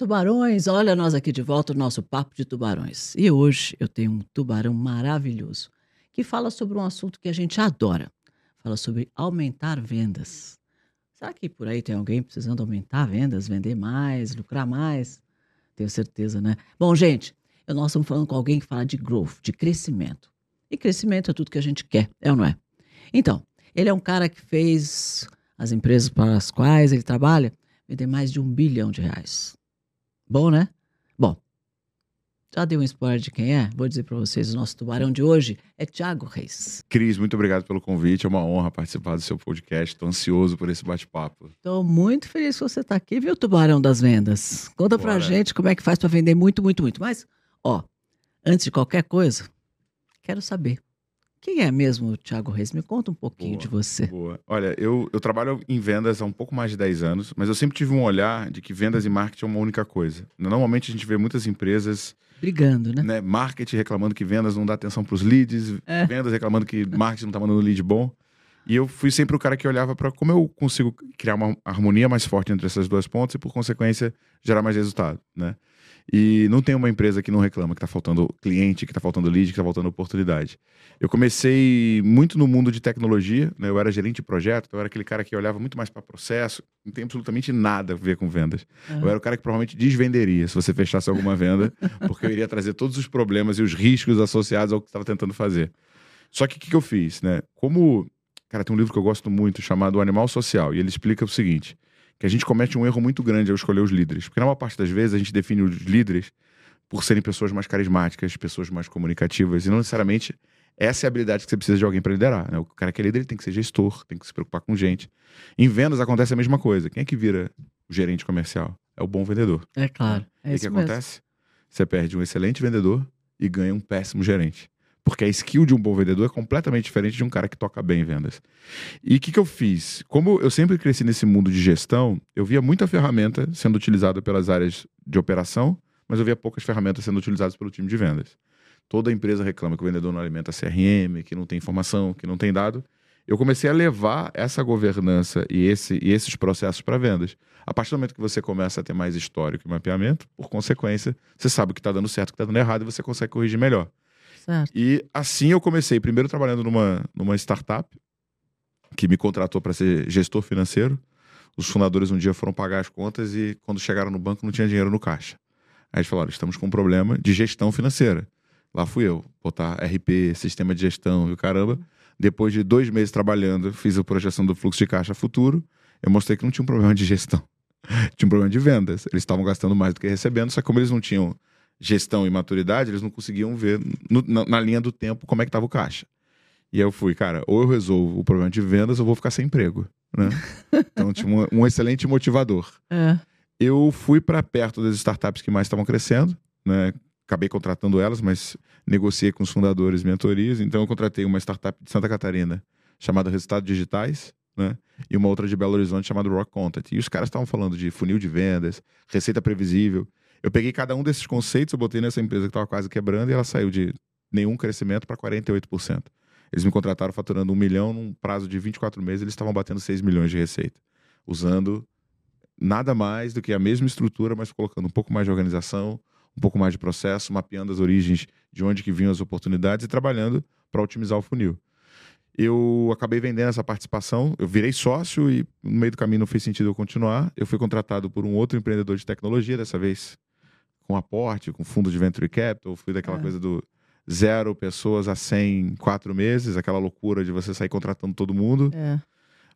tubarões! Olha nós aqui de volta, o nosso papo de tubarões. E hoje eu tenho um tubarão maravilhoso que fala sobre um assunto que a gente adora. Fala sobre aumentar vendas. Será que por aí tem alguém precisando aumentar vendas, vender mais, lucrar mais? Tenho certeza, né? Bom, gente, nós estamos falando com alguém que fala de growth, de crescimento. E crescimento é tudo que a gente quer, é ou não é? Então, ele é um cara que fez as empresas para as quais ele trabalha vender mais de um bilhão de reais. Bom, né? Bom, já dei um spoiler de quem é? Vou dizer para vocês, o nosso tubarão de hoje é Thiago Reis. Cris, muito obrigado pelo convite. É uma honra participar do seu podcast. Estou ansioso por esse bate-papo. Estou muito feliz que você está aqui, viu, tubarão das vendas? Conta para gente como é que faz para vender muito, muito, muito. Mas, ó, antes de qualquer coisa, quero saber quem é mesmo o Thiago Reis? Me conta um pouquinho boa, de você. Boa. Olha, eu, eu trabalho em vendas há um pouco mais de 10 anos, mas eu sempre tive um olhar de que vendas e marketing é uma única coisa. Normalmente a gente vê muitas empresas. Brigando, né? né marketing reclamando que vendas não dá atenção para os leads, é. vendas reclamando que marketing não está mandando lead bom. E eu fui sempre o cara que olhava para como eu consigo criar uma harmonia mais forte entre essas duas pontas e, por consequência, gerar mais resultado, né? E não tem uma empresa que não reclama que está faltando cliente, que está faltando lead, que está faltando oportunidade. Eu comecei muito no mundo de tecnologia, né? eu era gerente de projeto, então eu era aquele cara que olhava muito mais para processo, não tem absolutamente nada a ver com vendas. Uhum. Eu era o cara que provavelmente desvenderia se você fechasse alguma venda, porque eu iria trazer todos os problemas e os riscos associados ao que estava tentando fazer. Só que o que, que eu fiz? Né? Como. Cara, tem um livro que eu gosto muito chamado O Animal Social, e ele explica o seguinte que a gente comete um erro muito grande ao escolher os líderes. Porque na maior parte das vezes a gente define os líderes por serem pessoas mais carismáticas, pessoas mais comunicativas, e não necessariamente essa é a habilidade que você precisa de alguém para liderar. Né? O cara que é líder tem que ser gestor, tem que se preocupar com gente. Em vendas acontece a mesma coisa. Quem é que vira o gerente comercial? É o bom vendedor. É claro. É e o que acontece? Você perde um excelente vendedor e ganha um péssimo gerente. Porque a skill de um bom vendedor é completamente diferente de um cara que toca bem vendas. E o que, que eu fiz? Como eu sempre cresci nesse mundo de gestão, eu via muita ferramenta sendo utilizada pelas áreas de operação, mas eu via poucas ferramentas sendo utilizadas pelo time de vendas. Toda empresa reclama que o vendedor não alimenta CRM, que não tem informação, que não tem dado. Eu comecei a levar essa governança e, esse, e esses processos para vendas. A partir do momento que você começa a ter mais histórico e mapeamento, por consequência, você sabe o que está dando certo, o que está dando errado e você consegue corrigir melhor. Certo. E assim eu comecei, primeiro trabalhando numa, numa startup que me contratou para ser gestor financeiro. Os fundadores um dia foram pagar as contas e quando chegaram no banco não tinha dinheiro no caixa. Aí eles falaram: estamos com um problema de gestão financeira. Lá fui eu, botar RP, sistema de gestão e o caramba. Depois de dois meses trabalhando, fiz a projeção do fluxo de caixa futuro. Eu mostrei que não tinha um problema de gestão, tinha um problema de vendas. Eles estavam gastando mais do que recebendo, só que como eles não tinham gestão e maturidade, eles não conseguiam ver no, na, na, linha do tempo como é que estava o caixa. E aí eu fui, cara, ou eu resolvo o problema de vendas ou vou ficar sem emprego. Né? então tinha um, um, excelente motivador. É. Eu fui para perto das startups que mais estavam crescendo, né? acabei contratando elas, mas negociei com os fundadores mentorias. Então eu contratei uma startup de Santa Catarina chamada Resultados Digitais, né? E uma outra de Belo Horizonte chamada Rock Content. E os caras estavam falando de funil de vendas, receita previsível. Eu peguei cada um desses conceitos, eu botei nessa empresa que estava quase quebrando e ela saiu de nenhum crescimento para 48%. Eles me contrataram faturando um milhão num prazo de 24 meses, eles estavam batendo 6 milhões de receita, usando nada mais do que a mesma estrutura, mas colocando um pouco mais de organização, um pouco mais de processo, mapeando as origens de onde que vinham as oportunidades e trabalhando para otimizar o funil. Eu acabei vendendo essa participação, eu virei sócio e no meio do caminho não fez sentido eu continuar. Eu fui contratado por um outro empreendedor de tecnologia, dessa vez com aporte, com fundo de venture capital, fui daquela é. coisa do zero pessoas a 100 em quatro meses, aquela loucura de você sair contratando todo mundo. É.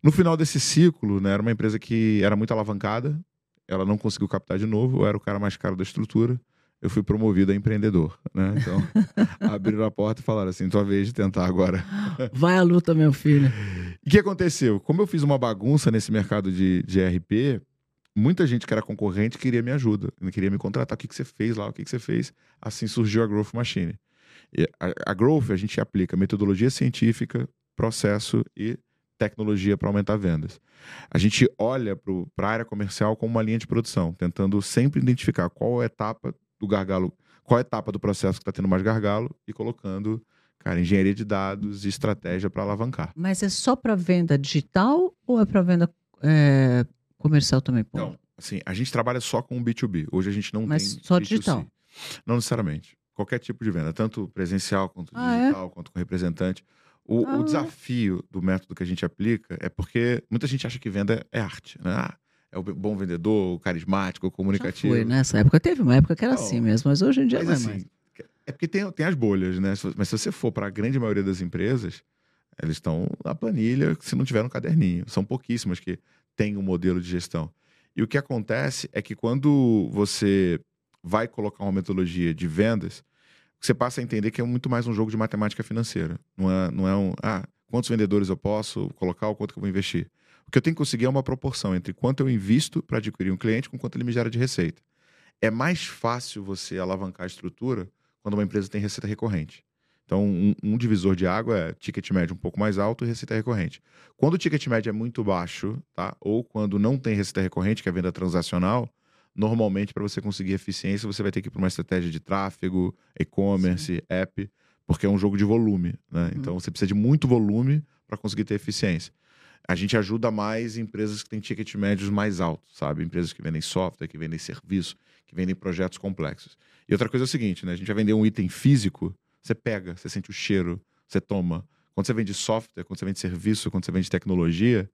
No final desse ciclo, né, era uma empresa que era muito alavancada, ela não conseguiu captar de novo, eu era o cara mais caro da estrutura, eu fui promovido a empreendedor, né? Então, abriram a porta e falaram assim, tua vez de tentar agora. Vai à luta, meu filho. E o que aconteceu? Como eu fiz uma bagunça nesse mercado de, de RP, muita gente que era concorrente queria me ajuda, queria me contratar. O que, que você fez lá? O que, que você fez? Assim surgiu a Growth Machine. A, a Growth, a gente aplica metodologia científica, processo e tecnologia para aumentar vendas. A gente olha para a área comercial como uma linha de produção, tentando sempre identificar qual é a etapa do gargalo, qual é a etapa do processo que está tendo mais gargalo e colocando, cara, engenharia de dados e estratégia para alavancar. Mas é só para venda digital ou é para venda é, comercial também? Pô? Não, assim, a gente trabalha só com B2B. Hoje a gente não Mas tem só B2C. digital? Não necessariamente. Qualquer tipo de venda, tanto presencial quanto Ah, é? digital, quanto com representante. O, o Ah. desafio do método que a gente aplica é porque muita gente acha que venda é arte, né? Ah, é o bom vendedor, o carismático, o Já comunicativo. foi, né? nessa época. Teve uma época que era Não, assim mesmo, mas hoje em dia Mas não é assim, mais. é porque tem, tem as bolhas, né? Mas se você for para a grande maioria das empresas, eles estão na planilha se não tiver no caderninho. São pouquíssimas que têm um modelo de gestão. E o que acontece é que quando você vai colocar uma metodologia de vendas, você passa a entender que é muito mais um jogo de matemática financeira. Não é, não é um, ah, quantos vendedores eu posso colocar ou quanto que eu vou investir. O que eu tenho que conseguir é uma proporção entre quanto eu invisto para adquirir um cliente com quanto ele me gera de receita. É mais fácil você alavancar a estrutura quando uma empresa tem receita recorrente. Então, um, um divisor de água é ticket médio um pouco mais alto e receita recorrente. Quando o ticket médio é muito baixo, tá? ou quando não tem receita recorrente, que é a venda transacional, normalmente, para você conseguir eficiência, você vai ter que ir para uma estratégia de tráfego, e-commerce, app, porque é um jogo de volume. Né? Então, você precisa de muito volume para conseguir ter eficiência. A gente ajuda mais empresas que têm ticket médios mais altos, sabe? Empresas que vendem software, que vendem serviço, que vendem projetos complexos. E outra coisa é o seguinte, né? A gente vai vender um item físico, você pega, você sente o cheiro, você toma. Quando você vende software, quando você vende serviço, quando você vende tecnologia,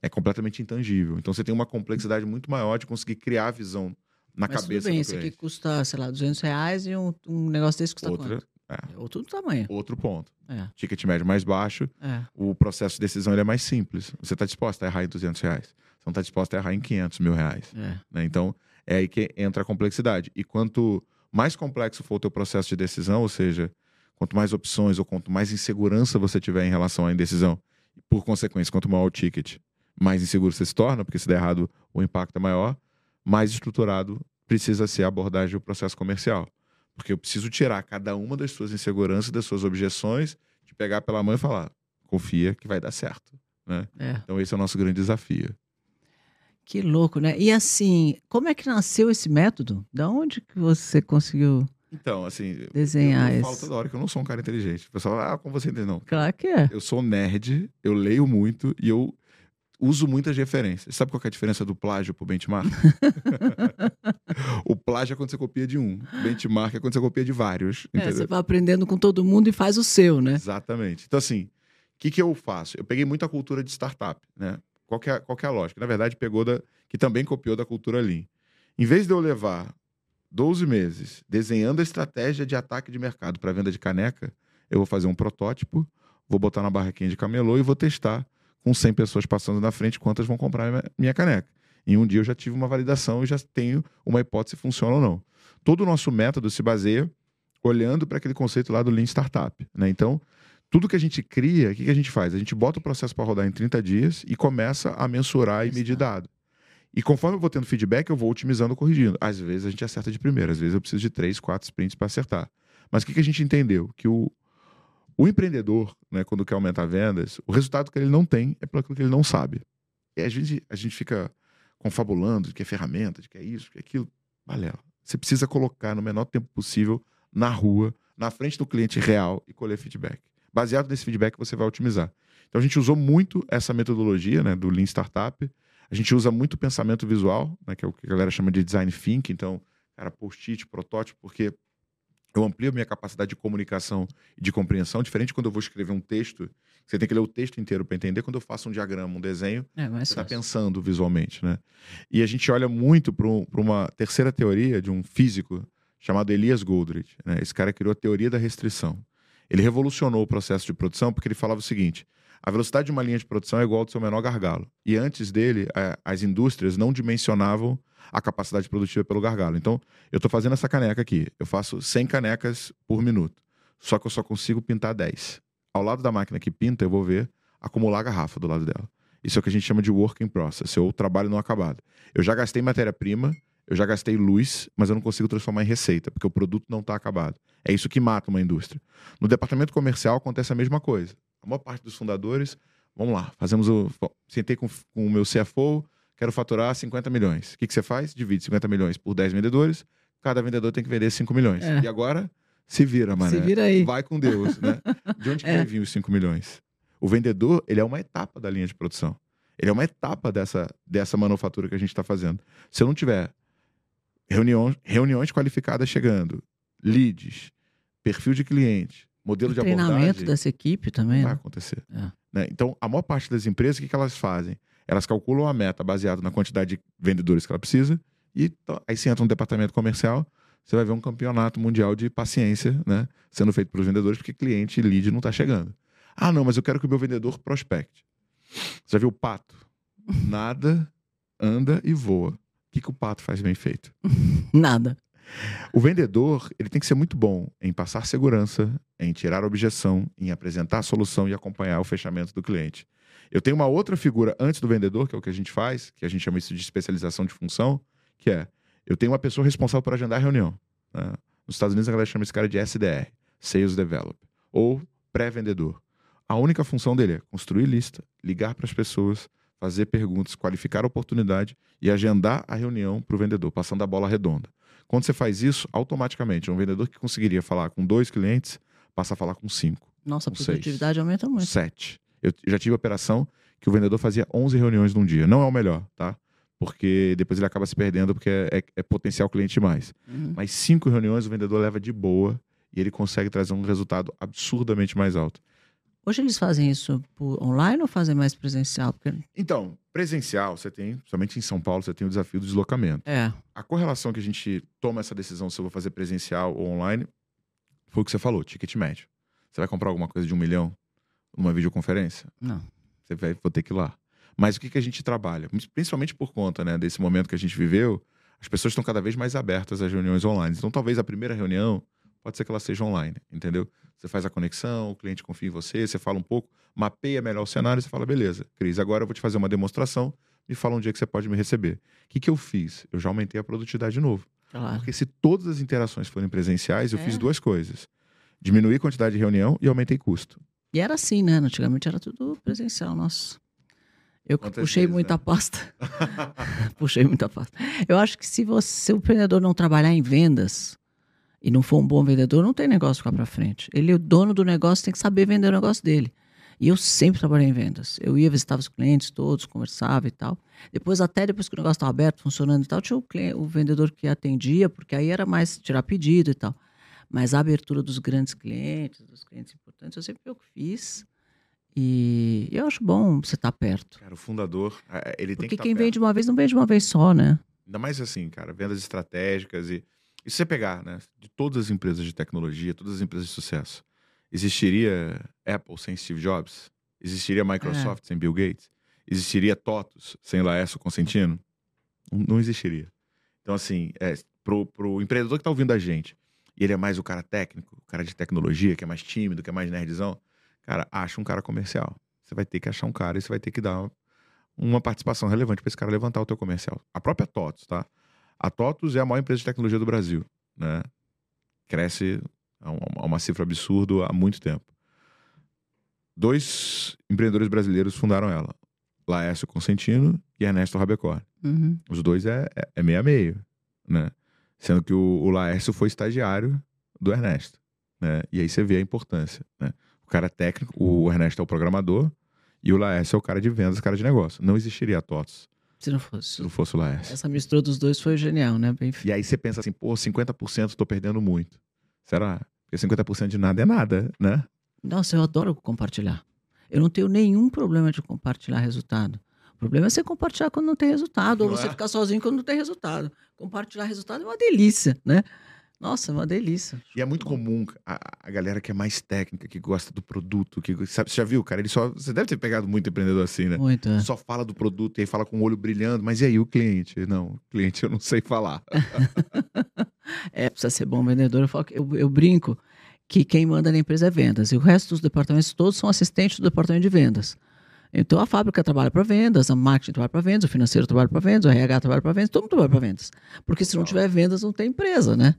é completamente intangível. Então você tem uma complexidade muito maior de conseguir criar a visão na Mas cabeça tudo bem, do esse aqui cliente. custa, sei lá, 200 reais e um, um negócio desse custa Outra, quanto? é, É outro tamanho. outro ponto. É, Ticket médio mais baixo, é. o processo de decisão ele é mais simples. Você está disposto a errar em 200 reais. Você não está disposto a errar em 500 mil reais. é. né? Então, é aí que entra a complexidade. E quanto mais complexo for o teu processo de decisão, ou seja, quanto mais opções ou quanto mais insegurança você tiver em relação à indecisão, por consequência, quanto maior o ticket, mais inseguro você se torna, porque se der errado, o impacto é maior, mais estruturado precisa ser a abordagem do processo comercial. Porque eu preciso tirar cada uma das suas inseguranças, das suas objeções, te pegar pela mão e falar, confia que vai dar certo. Né? é. Então esse é o nosso grande desafio. Que louco, né? E assim, como é que nasceu esse método? Da onde que você conseguiu Então, assim, desenhar eu, eu falo toda hora que eu não sou um cara inteligente. O pessoal fala, ah, como você entende? Não. Claro que é. Eu sou nerd, eu leio muito e eu uso muitas referências. Sabe qual é a diferença do plágio pro benchmark? o plágio é quando você copia de um. Benchmark é quando você copia de vários. É, você vai aprendendo com todo mundo e faz o seu, né? Exatamente. Então, assim, o que, que eu faço? Eu peguei muita cultura de startup, né? Qual que, é, qual que é a lógica? Na verdade, pegou da. que também copiou da cultura Lean. Em vez de eu levar 12 meses desenhando a estratégia de ataque de mercado para venda de caneca, eu vou fazer um protótipo, vou botar na barraquinha de camelô e vou testar com 100 pessoas passando na frente quantas vão comprar minha- caneca. Em um dia eu já tive uma validação e já tenho uma hipótese se funciona ou não. Todo o nosso método se baseia olhando para aquele conceito lá do Lean Startup. Né? Então, tudo que a gente cria, o que, que a gente faz? A gente bota o processo para rodar em 30 dias e começa a mensurar e medir dado. E conforme eu vou tendo feedback, eu vou otimizando corrigindo. Às vezes a gente acerta de primeira, às vezes eu preciso de três, quatro sprints para acertar. Mas o que, que a gente entendeu? Que o, o empreendedor, né, quando quer aumentar vendas, o resultado que ele não tem é pelo que ele não sabe. E a gente, a gente fica confabulando de que é ferramenta, de que é isso, de que é aquilo. Balela. Você precisa colocar no menor tempo possível na rua, na frente do cliente real e colher feedback. Baseado nesse feedback, você vai otimizar. Então a gente usou muito essa metodologia né, do Lean Startup. A gente usa muito pensamento visual, né, que é o que a galera chama de design thinking. Então, cara, post-it, protótipo, porque eu amplio a minha capacidade de comunicação e de compreensão. Diferente quando eu vou escrever um texto, você tem que ler o texto inteiro para entender. Quando eu faço um diagrama, um desenho, É, mas você está pensando visualmente, né? E a gente olha muito para uma terceira teoria de um físico chamado Elias Goldrich. Né? Esse cara criou a teoria da restrição. Ele revolucionou o processo de produção porque ele falava o seguinte: a velocidade de uma linha de produção é igual ao do seu menor gargalo. E antes dele, as indústrias não dimensionavam a capacidade produtiva pelo gargalo. Então, eu estou fazendo essa caneca aqui. Eu faço 100 canecas por minuto. Só que eu só consigo pintar 10. Ao lado da máquina que pinta, eu vou ver acumular a garrafa do lado dela. Isso é o que a gente chama de work in process, ou trabalho não acabado. Eu já gastei matéria-prima, eu já gastei luz, mas eu não consigo transformar em receita, porque o produto não está acabado. É isso que mata uma indústria. No departamento comercial acontece a mesma coisa. A maior parte dos fundadores, vamos lá, fazemos o. Sentei com, com o meu CFO, quero faturar 50 milhões. O que, que você faz? Divide 50 milhões por 10 vendedores, cada vendedor tem que vender 5 milhões. É. E agora, se vira, mané. Se vira aí. Vai com Deus, né? De onde que É. vir os 5 milhões? O vendedor, ele é uma etapa da linha de produção. Ele é uma etapa dessa, dessa manufatura que a gente está fazendo. Se eu não tiver reuniões, reuniões qualificadas chegando, leads, perfil de cliente, modelo o de treinamento abordagem, dessa equipe também. vai Né? acontecer. É. né? Então, a maior parte das empresas, o que, que elas fazem? Elas calculam a meta baseada na quantidade de vendedores que ela precisa e aí você entra no departamento comercial, você vai ver um campeonato mundial de paciência, né? Sendo feito pelos vendedores, porque cliente e lead não está chegando. Ah, não, mas eu quero que o meu vendedor prospecte. Você já viu o pato? Nada, anda e voa. O que, que o pato faz bem feito? Nada. O vendedor, ele tem que ser muito bom em passar segurança, em tirar objeção, em apresentar a solução e acompanhar o fechamento do cliente. Eu tenho uma outra figura antes do vendedor, que é o que a gente faz, que a gente chama isso de especialização de função, que é, eu tenho uma pessoa responsável por agendar a reunião. né? Nos Estados Unidos a galera chama esse cara de SDR, Sales Developer, ou pré-vendedor. A única função dele é construir lista, ligar para as pessoas, fazer perguntas, qualificar a oportunidade e agendar a reunião para o vendedor, passando a bola redonda. Quando você faz isso, automaticamente, um vendedor que conseguiria falar com dois clientes passa a falar com cinco, Nossa, a Com seis. produtividade aumenta muito. sete. Eu já tive operação que o vendedor fazia 11 reuniões num dia. Não é o melhor, tá? Porque depois ele acaba se perdendo porque é, é- é potencial cliente demais. Uhum. Mas cinco reuniões o vendedor leva de boa e ele consegue trazer um resultado absurdamente mais alto. Hoje eles fazem isso por online ou fazem mais presencial? Porque... Então, presencial, você tem, somente em São Paulo, você tem o desafio do deslocamento. É. A correlação que a gente toma essa decisão se eu vou fazer presencial ou online foi o que você falou, ticket médio. Você vai comprar alguma coisa de um milhão numa videoconferência? Não. Você vai vou ter que ir lá. Mas o que, que a gente trabalha? Principalmente por conta né, desse momento que a gente viveu, as pessoas estão cada vez mais abertas às reuniões online. Então, talvez a primeira reunião pode ser que ela seja online, entendeu? Você faz a conexão, o cliente confia em você, você fala um pouco, mapeia melhor o cenário e você fala, beleza, Cris, agora eu vou te fazer uma demonstração, me fala um dia que você pode me receber. O que, que eu fiz? Eu já aumentei a produtividade de novo. Claro. Porque se todas as interações forem presenciais, eu É. fiz duas coisas. Diminuí a quantidade de reunião e aumentei custo. E era assim, né? Antigamente era tudo presencial, nossa. Eu Quantas puxei vezes, muita né? pasta. puxei muita pasta. Eu acho que se você, se o empreendedor não trabalhar em vendas e não for um bom vendedor, não tem negócio ficar para frente. Ele, o dono do negócio, tem que saber vender o negócio dele. E eu sempre trabalhei em vendas. Eu ia, visitava os clientes todos, conversava e tal. Depois, até depois que o negócio estava aberto, funcionando e tal, tinha o, cliente, o vendedor que atendia, porque aí era mais tirar pedido e tal. Mas a abertura dos grandes clientes, dos clientes importantes, eu sempre eu que fiz. E eu acho bom você estar perto. Cara, o fundador, é, ele tem Porque que estar quem perto. vende uma vez não vende uma vez só, né? Ainda mais assim, cara, vendas estratégicas e. E se você pegar, né, de todas as empresas de tecnologia, todas as empresas de sucesso, existiria Apple sem Steve Jobs? Existiria Microsoft sem Bill Gates? Existiria TOTUS sem Laércio Consentino? Não, existiria. Então, assim, é, pro, pro empreendedor que tá ouvindo a gente, e ele é mais o cara técnico, o cara de tecnologia, que é mais tímido, que é mais nerdzão, cara, acha um cara comercial. Você vai ter que achar um cara e você vai ter que dar uma participação relevante para esse cara levantar o teu comercial. A própria TOTUS, tá? A TOTUS é a maior empresa de tecnologia do Brasil, né? Cresce a uma, a uma cifra absurda há muito tempo. Dois empreendedores brasileiros fundaram ela. Laércio Consentino e Ernesto Rabecor. Uhum. Os dois é, é, é meio a meio, né? Sendo que o, o Laércio foi estagiário do Ernesto, né? E aí você vê a importância, né? O cara é técnico, o Ernesto é o programador e o Laércio é o cara de vendas, o cara de negócio. Não existiria a TOTS Se não fosse. se não fosse o Laércio. Essa mistura dos dois foi genial, né? Bem E aí você pensa assim, pô, 50% tô perdendo muito. Será? Porque 50% de nada é nada, né? Nossa, eu adoro compartilhar. Eu não tenho nenhum problema de compartilhar resultado. O problema é você compartilhar quando não tem resultado, ou Não você é? ficar sozinho quando não tem resultado. Compartilhar resultado é uma delícia, né? Nossa, é uma delícia. E é muito comum a, a galera que é mais técnica, que gosta do produto, que sabe, você já viu, cara? Ele só. Você deve ter pegado muito empreendedor assim, né? Muito, é. Só fala do produto e aí fala com o olho brilhando, mas e aí o cliente? Não, cliente eu não sei falar. É, precisa ser bom vendedor. Eu, falo eu, eu brinco que quem manda na empresa é vendas. E o resto dos departamentos todos são assistentes do departamento de vendas. Então a fábrica trabalha para vendas, a marketing trabalha para vendas, o financeiro trabalha para vendas, o RH trabalha para vendas, todo mundo trabalha para vendas. Porque se não tiver vendas, não tem empresa, né?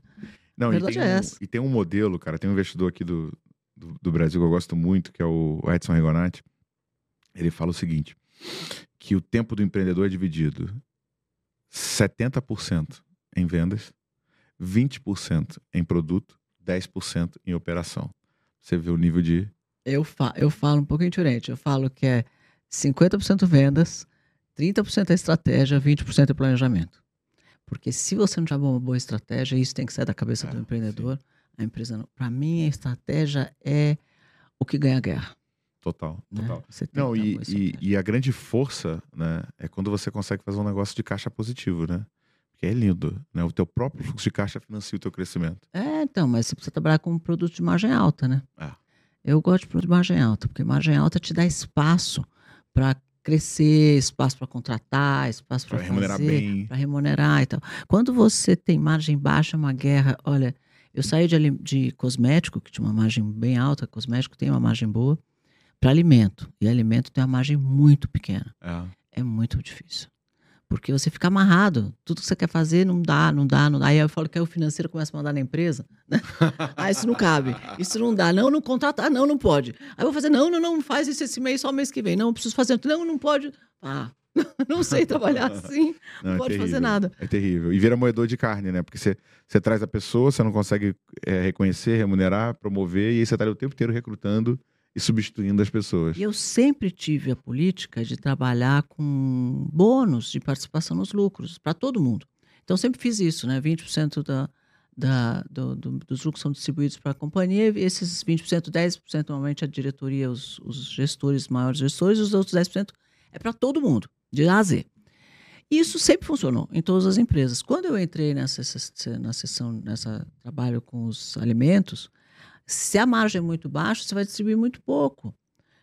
Não, A e verdade tem, é um, essa. e tem um modelo, cara, tem um investidor aqui do, do, do Brasil que eu gosto muito, que é o Edson Rigonati. Ele fala o seguinte: que o tempo do empreendedor é dividido 70% em vendas, 20% em produto, 10% em operação. Você vê o nível de. Eu, fa eu falo um pouquinho diferente. Eu falo que é 50% vendas, 30% é estratégia, 20% é planejamento. Porque se você não tiver uma boa estratégia, isso tem que sair da cabeça é, do empreendedor. Sim. A empresa, para mim, a estratégia é o que ganha a guerra. Total, né? total. Né? Não, e, e, e, a grande força, né, é quando você consegue fazer um negócio de caixa positivo, né? Porque é lindo, né? O teu próprio fluxo de caixa financia o teu crescimento. É, então, mas você precisa trabalhar com um produto de margem alta, né? É. Eu gosto de produto de margem alta, porque margem alta te dá espaço para crescer, espaço para contratar, espaço para remunerar bem, para remunerar e tal. Quando você tem margem baixa, é uma guerra. Olha, eu saí de, de cosmético, que tinha uma margem bem alta, cosmético tem uma margem boa, para alimento. E alimento tem uma margem muito pequena. É. é muito difícil. Porque você fica amarrado. Tudo que você quer fazer não dá, não dá, não dá. Aí eu falo que aí o financeiro começa a mandar na empresa. Né? ah, isso não cabe. Isso não dá. Não, não contrata. Ah, não, não pode. Aí eu vou fazer, não, não, não, faz isso esse mês, só o mês que vem. Não, preciso fazer. Não, não pode. Ah, não sei trabalhar assim, não, não é pode fazer nada. É terrível. E vira moedor de carne, né? Porque você, você traz a pessoa, você não consegue é, reconhecer, remunerar, promover, e aí você está o tempo inteiro recrutando e substituindo as pessoas. E eu sempre tive a política de trabalhar com bônus de participação nos lucros, para todo mundo. Então, sempre fiz isso, né? 20% da, da, do, do, dos lucros são distribuídos para a companhia, e esses 20%, 10% normalmente a diretoria, os, os gestores, maiores gestores, os outros 10% é para todo mundo, de A a Z. Isso sempre funcionou em todas as empresas. Quando eu entrei nessa, na sessão, nessa trabalho com os alimentos, se a margem é muito baixa, você vai distribuir muito pouco.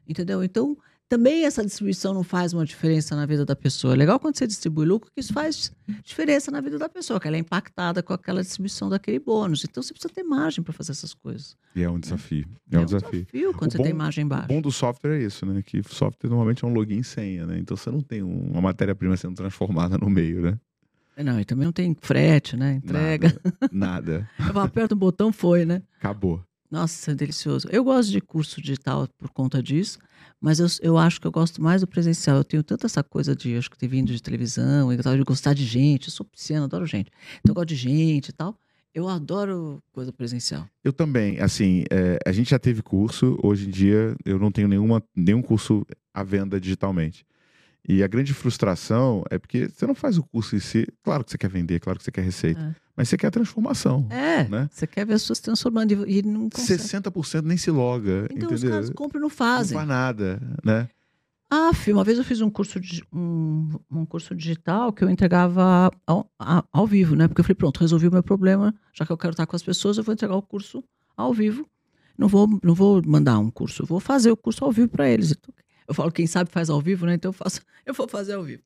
Entendeu? Então, também essa distribuição não faz uma diferença na vida da pessoa. É legal quando você distribui lucro, que isso faz diferença na vida da pessoa, que ela é impactada com aquela distribuição daquele bônus. Então você precisa ter margem para fazer essas coisas. E é um desafio. É, é um, desafio. desafio quando o você bom, tem margem baixa. O bom do software é isso, né? Que o software normalmente é um login e senha, né? Então você não tem uma matéria-prima sendo transformada no meio, né? É, não, e também não tem frete, né? Entrega. Nada. nada. Eu aperto o botão, foi, né? Acabou. Nossa, é delicioso. Eu gosto de curso digital por conta disso, mas eu, eu acho que eu gosto mais do presencial. Eu tenho tanta essa coisa de, acho que ter vindo de televisão, e tal, de gostar de gente. Eu sou pisciana, adoro gente. Então eu gosto de gente e tal. Eu adoro coisa presencial. Eu também. Assim, é, a gente já teve curso. Hoje em dia, eu não tenho nenhuma, nenhum curso à venda digitalmente. E a grande frustração é porque você não faz o curso em si. Claro que você quer vender, claro que você quer receita. É. Mas você quer a transformação. É. Né? Você quer ver as pessoas transformando e não consegue. 60% nem se loga. Então entendeu? os caras compram e não fazem. Não faz nada, né? Ah, uma vez eu fiz um curso, de, um, um curso digital que eu entregava ao, ao vivo, né? Porque eu falei, pronto, resolvi o meu problema, já que eu quero estar com as pessoas, eu vou entregar o curso ao vivo. Não vou, não vou mandar um curso, vou fazer o curso ao vivo para eles. Eu falo, quem sabe faz ao vivo, né? Então eu, faço, eu vou fazer ao vivo.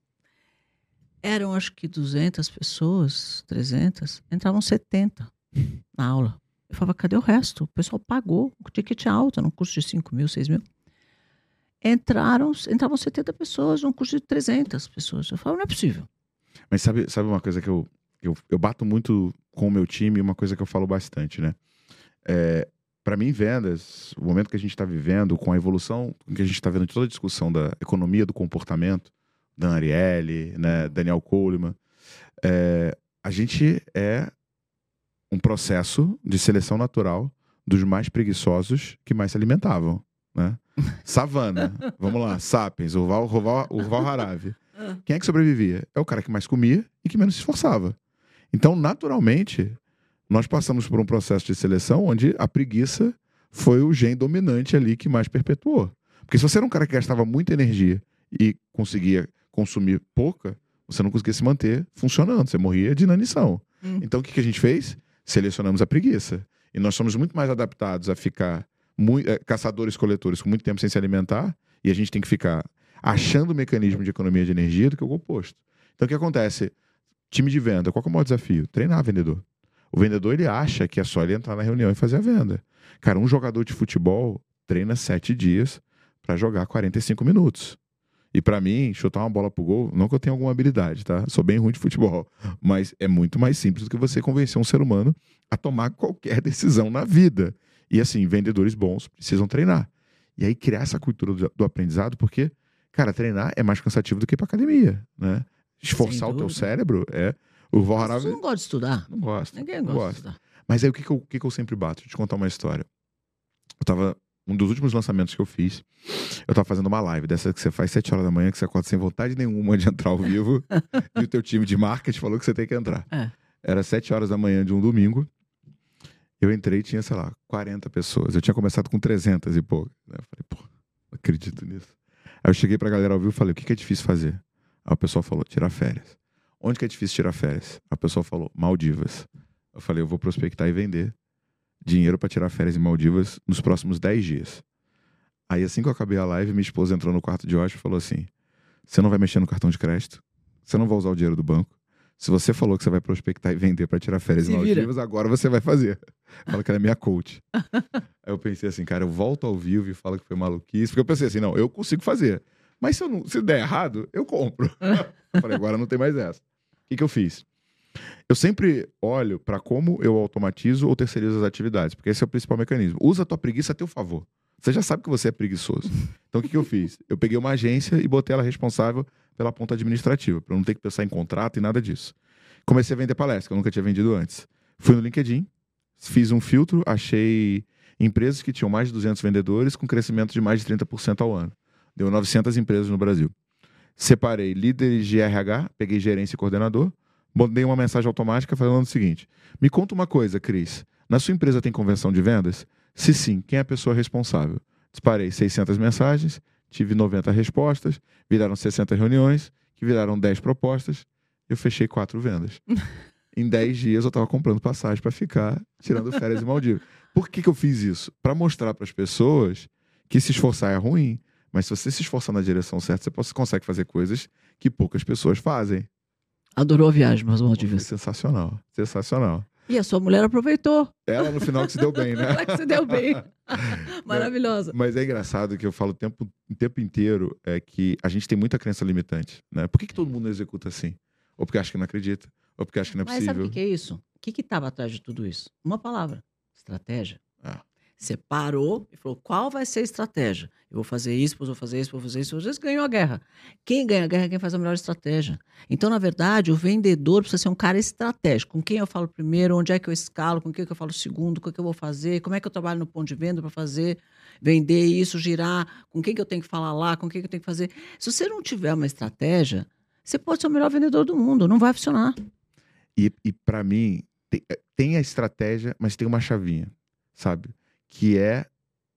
Eram acho que 200 pessoas, 300, entravam 70 na aula. Eu falava, cadê o resto? O pessoal pagou o ticket alto, num curso de 5 mil, 6 mil. Entraram, entravam 70 pessoas num curso de 300 pessoas. Eu falava, não é possível. Mas sabe, sabe uma coisa que eu, eu, eu bato muito com o meu time, uma coisa que eu falo bastante, né? É, para mim, vendas, o momento que a gente está vivendo, com a evolução que a gente está vendo de toda a discussão da economia do comportamento, Dan Ariely, né, Daniel Coleman, é, a gente é um processo de seleção natural dos mais preguiçosos que mais se alimentavam. Né? Savana, vamos lá, Sapiens, o Val, o Val, o Val Harave. Ah. Quem é que sobrevivia? É o cara que mais comia e que menos se esforçava. Então, naturalmente, nós passamos por um processo de seleção onde a preguiça foi o gene dominante ali que mais perpetuou. Porque se você era um cara que gastava muita energia e conseguia consumir pouca, você não conseguia se manter funcionando, você morria de inanição. Hum. Então o que, que a gente fez? Selecionamos a preguiça. E nós somos muito mais adaptados a ficar muito, é, caçadores-coletores com muito tempo sem se alimentar, e a gente tem que ficar achando o mecanismo de economia de energia do que o oposto. Então o que acontece? Time de venda, qual é o maior desafio? Treinar vendedor. O vendedor ele acha que é só ele entrar na reunião e fazer a venda. Cara, um jogador de futebol treina sete dias para jogar 45 minutos. E para mim, chutar uma bola pro gol, não que eu tenha alguma habilidade, tá? Sou bem ruim de futebol. Mas é muito mais simples do que você convencer um ser humano a tomar qualquer decisão na vida. E assim, vendedores bons precisam treinar. E aí criar essa cultura do, do aprendizado, porque, cara, treinar é mais cansativo do que ir pra academia, né? Esforçar o teu cérebro é o. Você não gosta de estudar? Não gosta. Ninguém gosta, gosta. de estudar. Mas aí o que, que, eu, que, que eu sempre bato? Deixa eu te contar uma história. Eu tava um dos últimos lançamentos que eu fiz, eu tava fazendo uma live dessa que você faz 7 horas da manhã, que você acorda sem vontade nenhuma de entrar ao vivo, e o teu time de marketing falou que você tem que entrar. É. Era 7 horas da manhã de um domingo. Eu entrei e tinha, sei lá, 40 pessoas. Eu tinha começado com 300 e pouco. Eu falei, pô, não acredito nisso. Aí eu cheguei pra galera ao vivo e falei, o que, que é difícil fazer? Aí o pessoal falou, tirar férias. Onde que é difícil tirar férias? A pessoa falou, Maldivas. Eu falei, eu vou prospectar e vender dinheiro para tirar férias em Maldivas nos próximos 10 dias. Aí assim que eu acabei a live, minha esposa entrou no quarto de hóspede e falou assim: "Você não vai mexer no cartão de crédito? Você não vai usar o dinheiro do banco? Se você falou que você vai prospectar e vender para tirar férias Se em vira. Maldivas, agora você vai fazer." Fala que ela é minha coach. Aí eu pensei assim, cara, eu volto ao vivo e falo que foi maluquice, porque eu pensei assim, não, eu consigo fazer. Mas se, eu não, se der errado, eu compro. eu falei, agora não tem mais essa. O que, que eu fiz? Eu sempre olho para como eu automatizo ou terceirizo as atividades, porque esse é o principal mecanismo. Usa a tua preguiça a teu favor. Você já sabe que você é preguiçoso. Então o que, que eu fiz? Eu peguei uma agência e botei ela responsável pela ponta administrativa, para eu não ter que pensar em contrato e nada disso. Comecei a vender palestra, que eu nunca tinha vendido antes. Fui no LinkedIn, fiz um filtro, achei empresas que tinham mais de 200 vendedores com crescimento de mais de 30% ao ano. Deu 900 empresas no Brasil. Separei líderes de RH, peguei gerência e coordenador, mandei uma mensagem automática falando o seguinte: Me conta uma coisa, Cris. Na sua empresa tem convenção de vendas? Se sim, quem é a pessoa responsável? Disparei 600 mensagens, tive 90 respostas, viraram 60 reuniões, que viraram 10 propostas, eu fechei quatro vendas. em 10 dias eu estava comprando passagem para ficar tirando férias em Maldivas. Por que, que eu fiz isso? Para mostrar para as pessoas que se esforçar é ruim, mas se você se esforçar na direção certa, você consegue fazer coisas que poucas pessoas fazem. Adorou a viagem para as Foi Maldivas. sensacional, sensacional. E a sua mulher aproveitou. Ela no final que se deu bem, né? Ela que se deu bem. Maravilhosa. Mas é engraçado que eu falo o tempo, o tempo inteiro é que a gente tem muita crença limitante, né? Por que, que todo mundo executa assim? Ou porque acha que não acredita, ou porque acha que não é Mas sabe possível. o que que é isso? O que estava atrás de tudo isso? Uma palavra: estratégia. Ah. Você parou e falou: qual vai ser a estratégia? Eu vou fazer isso, vou fazer isso, vou fazer isso. Às vezes ganhou a guerra. Quem ganha a guerra é quem faz a melhor estratégia. Então, na verdade, o vendedor precisa ser um cara estratégico. Com quem eu falo primeiro, onde é que eu escalo, com quem que eu falo segundo, o que, eu vou fazer, como é que eu trabalho no ponto de venda para fazer, vender isso, girar, com quem que eu tenho que falar lá, com quem que eu tenho que fazer. Se você não tiver uma estratégia, você pode ser o melhor vendedor do mundo, não vai funcionar. E, e para mim, tem, é, tem a estratégia, mas tem uma chavinha, sabe? Que é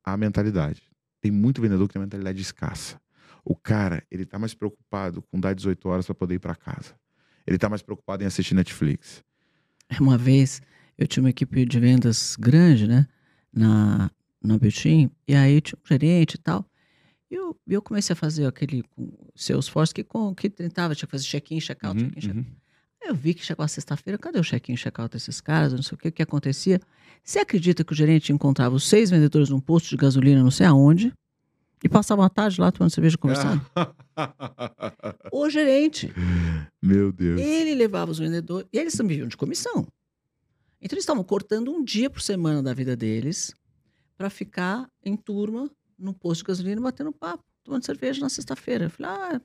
a mentalidade. Tem muito vendedor que tem mentalidade escassa. O cara, ele tá mais preocupado com dar 18 horas para poder ir para casa. Ele tá mais preocupado em assistir Netflix. Uma vez eu tinha uma equipe de vendas grande, né? Na, na Beltim, e aí tinha um gerente e tal. E eu, eu comecei a fazer aquele Salesforce que, com, que tentava, tinha que fazer check-in, check-out, Uhum, check-in, check-out. uhum. Eu vi que chegou a sexta-feira, cadê o check-in, check-out desses caras? Não sei o que, o que acontecia. Você acredita que o gerente encontrava os seis vendedores num posto de gasolina, não sei aonde, e passava a tarde lá tomando cerveja conversando? O gerente. Meu Deus. Ele levava os vendedores. E eles também viviam de comissão. Então eles estavam cortando um dia por semana da vida deles para ficar em turma num posto de gasolina batendo papo, tomando cerveja na sexta-feira. Eu falei, ah,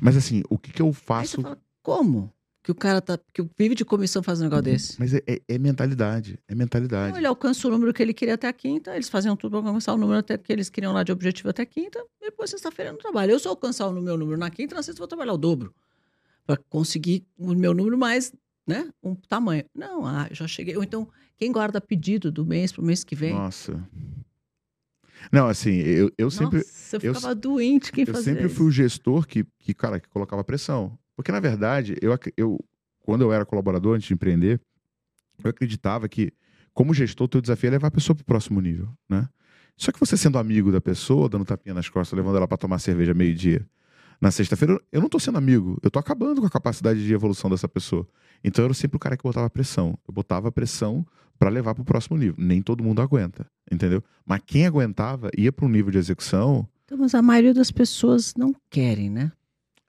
Mas assim, o que, que eu faço fala, como? Que o cara tá, que vive de comissão faz um negócio desse. Mas é, é- é mentalidade. É mentalidade. Então, ele alcança o número que ele queria até a quinta, eles faziam tudo para alcançar o número até que eles queriam lá de objetivo até a quinta, e depois sexta-feira não trabalho. Eu só alcançar o meu número na quinta, na sexta eu vou trabalhar o dobro. Para conseguir o meu número mais, né? Um tamanho. Não, ah, já cheguei. Ou então, quem guarda pedido do mês para o mês que vem? Nossa. Não, assim, eu, eu sempre. Nossa, eu eu- ficava doente quem Eu fazia sempre isso. fui o gestor que, que, cara, que colocava pressão. Porque, na verdade, eu, eu, quando eu era colaborador, antes de empreender, eu acreditava que, como gestor, o teu desafio é levar a pessoa para o próximo nível, né? Só que você sendo amigo da pessoa, dando tapinha nas costas, levando ela para tomar cerveja meio-dia, na sexta-feira, eu não tô sendo amigo. Eu tô acabando com a capacidade de evolução dessa pessoa. Então, eu era sempre o cara que botava pressão. Eu botava pressão para levar para o próximo nível. Nem todo mundo aguenta, entendeu? Mas quem aguentava ia para um nível de execução Então, mas a maioria das pessoas não querem, né?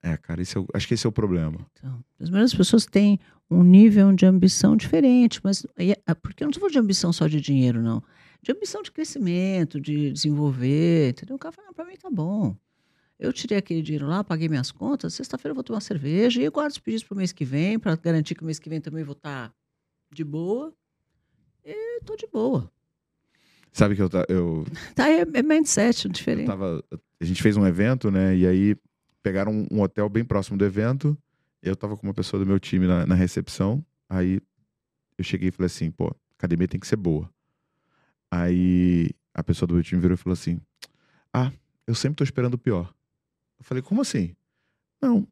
É, cara, esse é o- acho que esse é o problema. Então, as pessoas têm um nível de ambição diferente, mas aí é- porque eu não estou falando de ambição só de dinheiro, não. De ambição de crescimento, de desenvolver, entendeu? O cara fala, para mim tá bom. Eu tirei aquele dinheiro lá, paguei minhas contas, sexta-feira eu vou tomar cerveja e eu guardo os pedidos para o mês que vem, para garantir que o mês que vem também vou estar de boa. E tô de boa. Sabe que eu. eu tá, é, é mindset diferente. Tava, a gente fez um evento, né? E aí pegaram um, um, hotel bem próximo do evento. Eu tava com uma pessoa do meu time na, na recepção. Aí eu cheguei e falei assim: pô, academia tem que ser boa. Aí a pessoa do meu time virou e falou assim: Ah, eu sempre tô esperando o pior. Eu falei: Como assim? Não,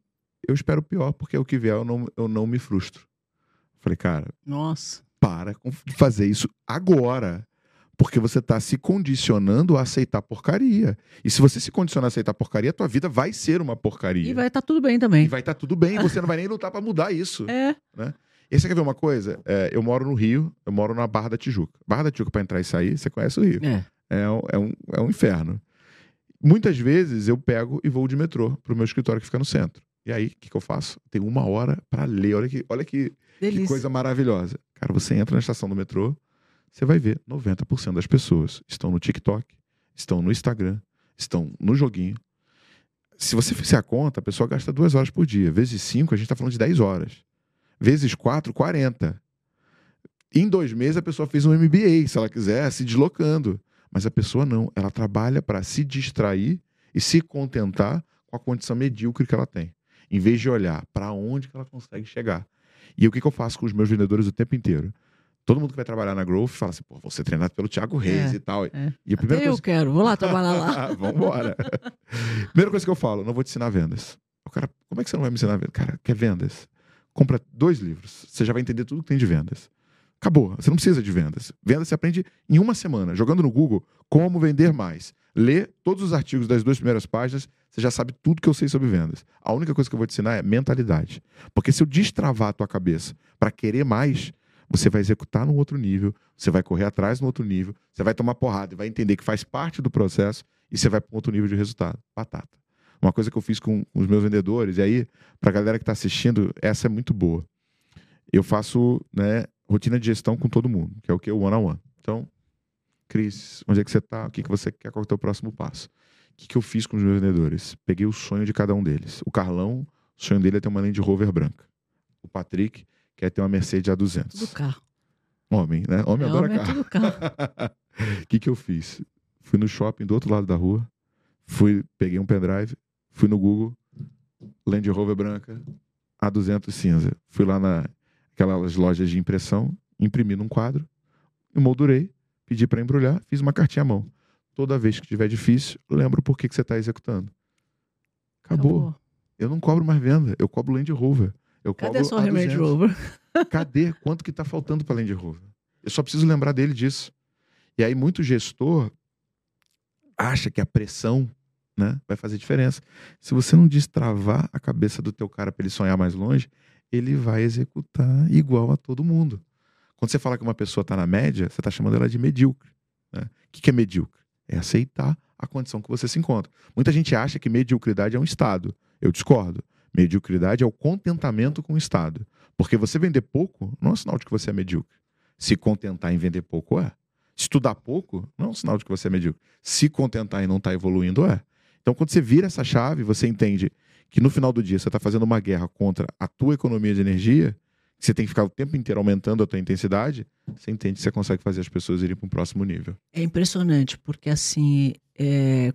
eu espero o pior porque o que vier eu não, eu não me frustro. Eu falei: Cara, nossa, para de fazer isso agora. Porque você está se condicionando a aceitar porcaria. E se você se condicionar a aceitar porcaria, tua vida vai ser uma porcaria. E vai estar tá tudo bem também. E vai estar tá tudo bem, você não vai nem lutar para mudar isso. É. Né? E você quer ver uma coisa? É, eu moro no Rio, eu moro na Barra da Tijuca. Barra da Tijuca, para entrar e sair, você conhece o Rio. É. É um, é, um, é um inferno. Muitas vezes eu pego e vou de metrô pro meu escritório que fica no centro. E aí, o que, que eu faço? Tenho uma hora para ler. Olha que, olha que, que coisa maravilhosa. Cara, você entra na estação do metrô, você vai ver 90% das pessoas estão no TikTok, estão no Instagram, estão no joguinho. Se você fizer a conta, a pessoa gasta duas horas por dia. Vezes cinco, a gente está falando de 10 horas. Vezes quatro, 40. Em dois meses, a pessoa fez um MBA, se ela quiser, se deslocando. Mas a pessoa não. Ela trabalha para se distrair e se contentar com a condição medíocre que ela tem. Em vez de olhar para onde que ela consegue chegar. E o que, que eu faço com os meus vendedores o tempo inteiro? Todo mundo que vai trabalhar na Growth fala assim, pô, vou ser treinado pelo Thiago Reis é, e tal. É. E a primeira Até coisa... eu quero, vou lá trabalhar lá. Vamos embora. primeira coisa que eu falo, não vou te ensinar vendas. O cara, como é que você não vai me ensinar vendas? Cara, quer vendas? Compra dois livros, você já vai entender tudo que tem de vendas. Acabou, você não precisa de vendas. Vendas você aprende em uma semana, jogando no Google como vender mais. Lê todos os artigos das duas primeiras páginas, você já sabe tudo que eu sei sobre vendas. A única coisa que eu vou te ensinar é mentalidade. Porque se eu destravar a tua cabeça para querer mais, você vai executar num outro nível, você vai correr atrás no outro nível, você vai tomar porrada e vai entender que faz parte do processo e você vai para um outro nível de resultado. Batata. Uma coisa que eu fiz com os meus vendedores, e aí, para a galera que está assistindo, essa é muito boa. Eu faço né, rotina de gestão com todo mundo, que é o que? O one-on-one. -on -one. Então, Cris, onde é que você está? O que, que você quer? Qual é o teu próximo passo? O que, que eu fiz com os meus vendedores? Peguei o sonho de cada um deles. O Carlão, o sonho dele é ter uma Land Rover branca. O Patrick quer ter uma Mercedes A200. Tudo carro. Homem, né? Homem é, adora homem carro. É carro. O que, que eu fiz? Fui no shopping do outro lado da rua, fui, peguei um pendrive, fui no Google, Land Rover branca, A200 cinza. Fui lá naquelas lojas de impressão, imprimi num quadro, emoldurei, pedi para embrulhar, fiz uma cartinha à mão. Toda vez que tiver difícil, lembro por que, que você está executando. Acabou. Acabou. Eu não cobro mais venda, eu cobro Land Rover. Eu Cadê sua Range Rover? Cadê? Quanto que está faltando para Land Rover? Eu só preciso lembrar dele disso. E aí, muito gestor acha que a pressão né, vai fazer diferença. Se você não destravar a cabeça do teu cara para ele sonhar mais longe, ele vai executar igual a todo mundo. Quando você fala que uma pessoa está na média, você está chamando ela de medíocre. Né? O que é medíocre? É aceitar a condição que você se encontra. Muita gente acha que mediocridade é um estado. Eu discordo. Mediocridade é o contentamento com o Estado. Porque você vender pouco não é sinal de que você é medíocre. Se contentar em vender pouco é. Estudar pouco não é um sinal de que você é medíocre. Se contentar e não estar tá evoluindo é. Então, quando você vira essa chave, você entende que no final do dia você está fazendo uma guerra contra a tua economia de energia, você tem que ficar o tempo inteiro aumentando a tua intensidade, você entende que você consegue fazer as pessoas irem para um próximo nível. É impressionante, porque assim, é,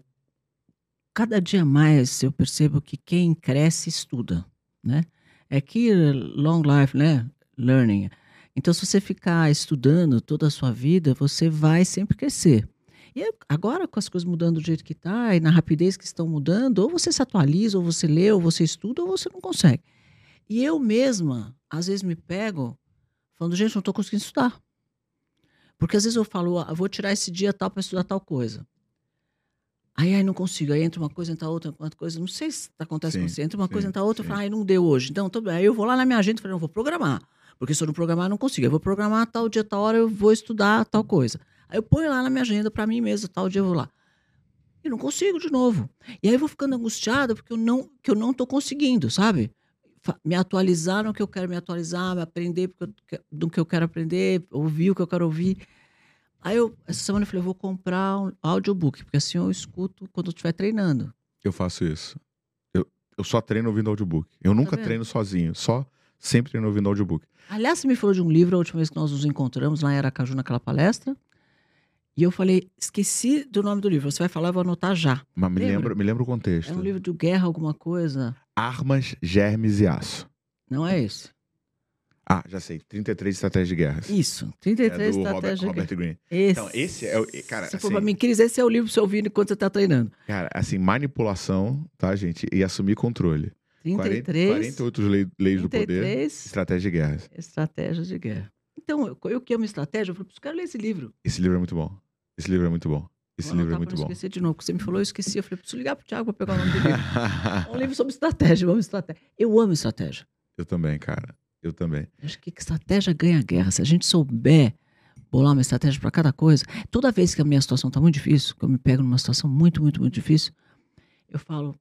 cada dia mais eu percebo que quem cresce estuda, né? É que long life, né? Learning. Então, se você ficar estudando toda a sua vida, você vai sempre crescer. E agora, com as coisas mudando do jeito que está e na rapidez que estão mudando, ou você se atualiza, ou você lê, ou você estuda, ou você não consegue. E eu mesma, às vezes, me pego falando, gente, não estou conseguindo estudar. Porque às vezes eu falo, ah, vou tirar esse dia tal para estudar tal coisa. Aí, aí não consigo. Aí entra uma coisa, entra outra, outra coisa. Não sei se acontece sim, com você. Entra uma sim, coisa, entra outra. Eu falo, ai, não deu hoje. Então, tô bem. Aí eu vou lá na minha agenda e falo, não, vou programar. Porque se eu não programar, eu não consigo. Eu vou programar tal dia, tal hora, eu vou estudar tal coisa. Aí eu ponho lá na minha agenda para mim mesmo, tal dia eu vou lá. E não consigo de novo. E aí eu vou ficando angustiada porque eu não, que eu não tô conseguindo, sabe? Me atualizar no que eu quero me atualizar, me aprender do que eu quero aprender, ouvir o que eu quero ouvir. Aí eu, essa semana eu falei, eu vou comprar um audiobook, porque assim eu escuto quando eu estiver treinando. Eu faço isso. Eu, eu só treino ouvindo audiobook. Eu nunca tá treino sozinho, só sempre treino ouvindo audiobook. Aliás, você me falou de um livro a última vez que nós nos encontramos lá em Aracaju, naquela palestra. E eu falei, esqueci do nome do livro. Você vai falar, eu vou anotar já. Mas me Lembra? lembra, me lembra o contexto. É um livro de guerra, alguma coisa. Armas, germes e aço. Não é esse? Ah, já sei. 33 estratégias de guerras. Isso. É 33 do Robert, estratégias de Robert guerra. Green. Esse. Então, esse é o. Cara, Se for assim, pra mim, Cris, esse é o livro pra você ouvir enquanto você tá treinando. cara, assim, manipulação, tá, gente? E assumir controle. 40 33. 48 lei- leis do poder. 33 Estratégia de guerras. estratégias de guerra. Então, eu, eu que amo estratégia, eu falei, quero ler esse livro. Esse livro é muito bom. Esse livro é muito bom. Esse livro é muito bom. esquecer de novo, você me falou, eu esqueci. Eu falei, preciso ligar pro Thiago pra pegar o nome do livro. É um livro sobre estratégia, vamos estratégia. Eu amo estratégia. Eu também, cara. Eu também. Acho que estratégia ganha guerra. Se a gente souber bolar uma estratégia para cada coisa, toda vez que a minha situação está muito difícil, que eu me pego numa situação muito, muito, muito difícil, eu falo,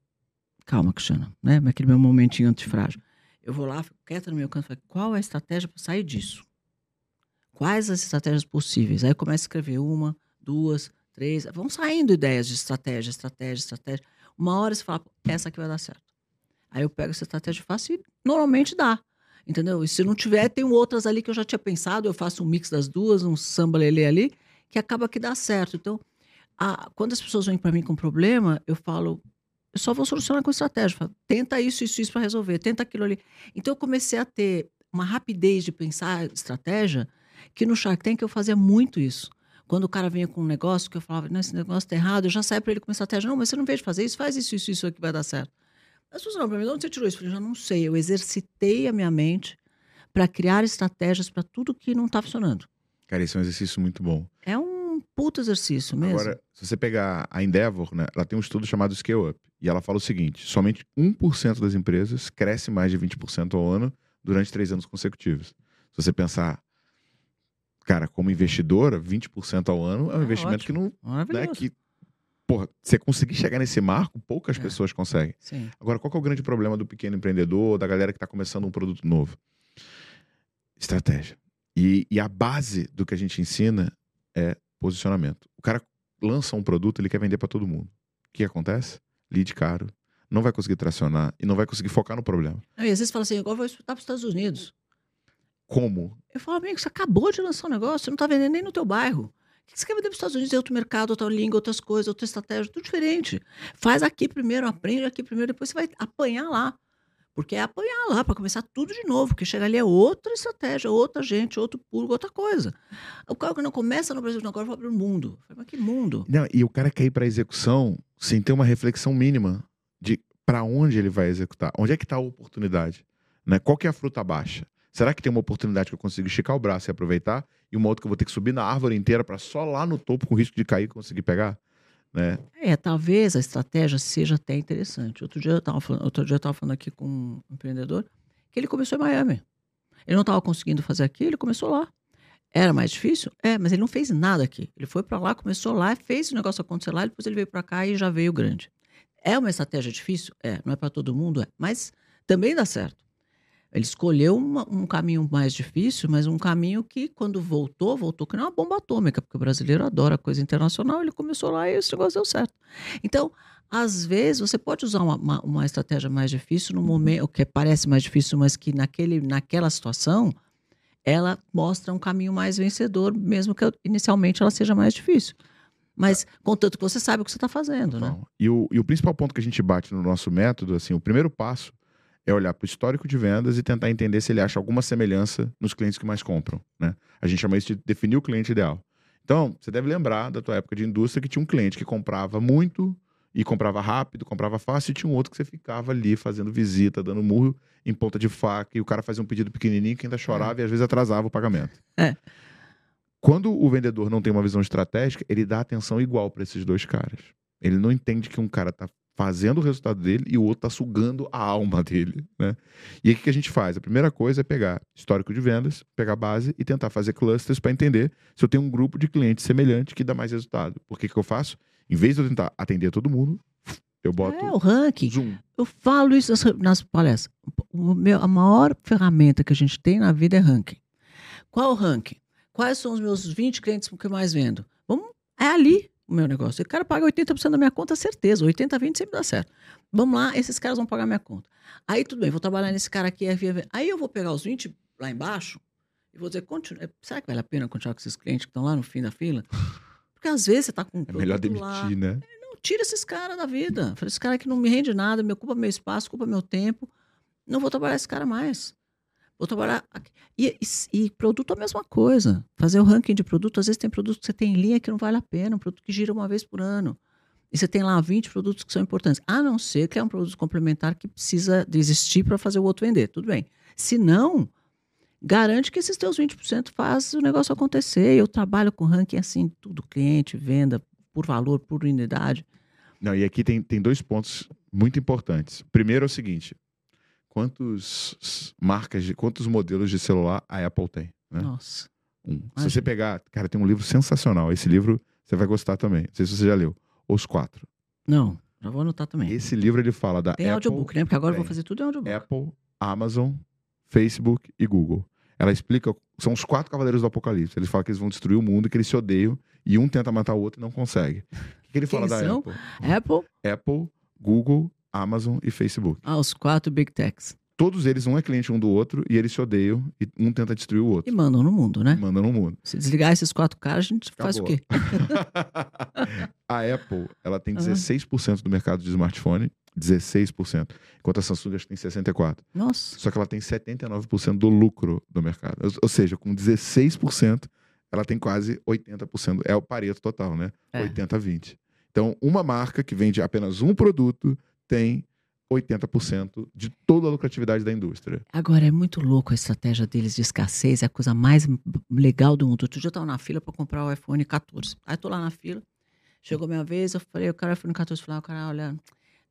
calma, Cristiana, né? Aquele meu momentinho antifrágil. Eu vou lá, fico quieta no meu canto, falo, qual é a estratégia para sair disso? Quais as estratégias possíveis? Aí eu começo a escrever uma, duas, três, vão saindo ideias de estratégia, estratégia, estratégia. Uma hora você fala, "Pô, essa aqui vai dar certo. Aí eu pego essa estratégia e faço e normalmente dá. Entendeu? E se não tiver, tem outras ali que eu já tinha pensado, eu faço um mix das duas, um samba lelê ali, que acaba que dá certo. Então, a- quando as pessoas vêm para mim com problema, eu falo, eu só vou solucionar com estratégia. Falo, tenta isso, isso, isso para resolver, tenta aquilo ali. Então, eu comecei a ter uma rapidez de pensar estratégia, que no Shark Tank eu fazia muito isso. Quando o cara vinha com um negócio que eu falava, não, esse negócio tá errado, eu já saía para ele com estratégia. Não, mas você não veio de fazer isso, faz isso, isso, isso aqui vai dar certo. As pessoas não, mim, de onde você tirou isso? Eu falei, já não sei. Eu exercitei a minha mente para criar estratégias para tudo que não está funcionando. Cara, esse é um exercício muito bom. É um puto exercício mesmo. Agora, se você pegar a Endeavor, né, ela tem um estudo chamado Scale Up. E ela fala o seguinte: somente 1% das empresas cresce mais de 20% ao ano durante três anos consecutivos. Se você pensar, cara, como investidora, 20% ao ano é um É investimento que não. Né, que, porra, você conseguir chegar nesse marco, poucas É. pessoas conseguem. Sim. Agora, qual é o grande problema do pequeno empreendedor, da galera que está começando um produto novo? Estratégia. E, e a base do que a gente ensina é posicionamento. O cara lança um produto, ele quer vender para todo mundo. O que acontece? Lead caro, não vai conseguir tracionar e não vai conseguir focar no problema. Não, e às vezes fala assim, igual eu vou exportar para os Estados Unidos. Como? Eu falo, amigo, você acabou de lançar um negócio, você não está vendendo nem no teu bairro. Você quer vender para os Estados Unidos? É outro mercado, outra língua, outras coisas, outra estratégia, tudo diferente. Faz aqui primeiro, aprende aqui primeiro, depois você vai apanhar lá. Porque é apanhar lá para começar tudo de novo, porque chegar ali é outra estratégia, outra gente, outro público, outra coisa. O cara que não começa no Brasil, agora vai para o mundo. Mas que mundo? Não, e o cara quer ir para execução sem ter uma reflexão mínima de para onde ele vai executar. Onde é que está a oportunidade? Né? Qual que é a fruta baixa? Será que tem uma oportunidade que eu consigo esticar o braço e aproveitar? E uma outra que eu vou ter que subir na árvore inteira para só lá no topo, com risco de cair, conseguir pegar? Né? É, talvez a estratégia seja até interessante. Outro dia eu estava falando, outro dia eu tava falando aqui com um empreendedor que ele começou em Miami. Ele não estava conseguindo fazer aqui, ele começou lá. Era mais difícil? É, mas ele não fez nada aqui. Ele foi para lá, começou lá, fez o negócio acontecer lá, depois ele veio para cá e já veio grande. É uma estratégia difícil? É, não é para todo mundo, é, mas também dá certo. Ele escolheu uma- um caminho mais difícil, mas um caminho que, quando voltou, voltou que nem uma bomba atômica, porque o brasileiro adora coisa internacional, ele começou lá e esse negócio deu certo. Então, às vezes, você pode usar uma, uma, uma estratégia mais difícil no momento, que parece mais difícil, mas que naquele, naquela situação, ela mostra um caminho mais vencedor, mesmo que inicialmente ela seja mais difícil. Mas, contanto que você sabe o que você está fazendo, né? E, o, e o principal ponto que a gente bate no nosso método, assim, o primeiro passo é olhar para o histórico de vendas e tentar entender se ele acha alguma semelhança nos clientes que mais compram. Né? A gente chama isso de definir o cliente ideal. Então, você deve lembrar da tua época de indústria que tinha um cliente que comprava muito e comprava rápido, comprava fácil, e tinha um outro que você ficava ali fazendo visita, dando murro em ponta de faca, e o cara fazia um pedido pequenininho que ainda chorava e às vezes atrasava o pagamento. É. Quando o vendedor não tem uma visão estratégica, ele dá atenção igual para esses dois caras. Ele não entende que um cara tá fazendo o resultado dele e o outro tá sugando a alma dele, né? E o que a gente faz? A primeira coisa é pegar histórico de vendas, pegar base e tentar fazer clusters para entender se eu tenho um grupo de clientes semelhante que dá mais resultado. Por que que eu faço? Em vez de eu tentar atender todo mundo, eu boto É, o ranking. zoom. Eu falo isso nas, palestras. O meu, a maior ferramenta que a gente tem na vida é ranking. Qual o ranking? Quais são os meus 20 clientes que eu mais vendo? Vamos, é ali o meu negócio. O cara paga 80% da minha conta, certeza. 80 a 20 sempre dá certo. Vamos lá, esses caras vão pagar minha conta. Aí tudo bem, vou trabalhar nesse cara aqui. Aí eu vou pegar os 20 lá embaixo e vou dizer, continua, será que vale a pena continuar com esses clientes que estão lá no fim da fila? Porque às vezes você tá com. É melhor demitir, lá. né? Não, tira esses caras da vida. Esse cara que não me rende nada, me ocupa meu espaço, ocupa meu tempo. Não vou trabalhar esse cara mais. Vou trabalhar. E, e, e, produto é a mesma coisa. Fazer o ranking de produto, às vezes tem produto que você tem em linha que não vale a pena, um produto que gira uma vez por ano. E você tem lá 20 produtos que são importantes. A não ser que é um produto complementar que precisa de existir para fazer o outro vender. Tudo bem. Se não, garante que esses teus 20% faz o negócio acontecer. Eu trabalho com ranking assim, tudo cliente, venda, por valor, por unidade. Não, e aqui tem, tem dois pontos muito importantes. Primeiro é o seguinte: quantos marcas, de, quantos modelos de celular a Apple tem? Né? Nossa. Um. Se você pegar, cara, tem um livro sensacional. Esse livro você vai gostar também. Não sei se você já leu. Os quatro. Não, já vou anotar também. Esse livro ele fala da tem Apple. audiobook, né? Porque agora eu vou fazer tudo em audiobook. Apple, Amazon, Facebook e Google. Ela explica, são os quatro cavaleiros do apocalipse. Eles falam que eles vão destruir o mundo, que eles se odeiam e um tenta matar o outro e não consegue. O que, que ele fala Quem da são? Apple? Apple, Apple, Google, Amazon e Facebook. ah, os quatro Big Techs. Todos eles, um é cliente um do outro e eles se odeiam e um tenta destruir o E outro. mandam no mundo, né? Manda no mundo. Se desligar esses quatro caras, a gente faz o Acabou. quê? a Apple, ela tem Aham. 16% do mercado de smartphone, 16%, enquanto a Samsung acho que tem 64. Nossa. Só que ela tem 79% do lucro do mercado. Ou, seja, com 16%, ela tem quase 80%. É o pareto total, né? É. 80 a 20. Então, uma marca que vende apenas um produto tem 80% de toda a lucratividade da indústria. Agora, é muito louco a estratégia deles de escassez, é a coisa mais legal do mundo. Outro dia eu tava na fila para comprar o iPhone 14. Aí tô lá na fila, chegou minha vez, eu falei, eu quero o iPhone 14. Eu falei, ah, cara, olha,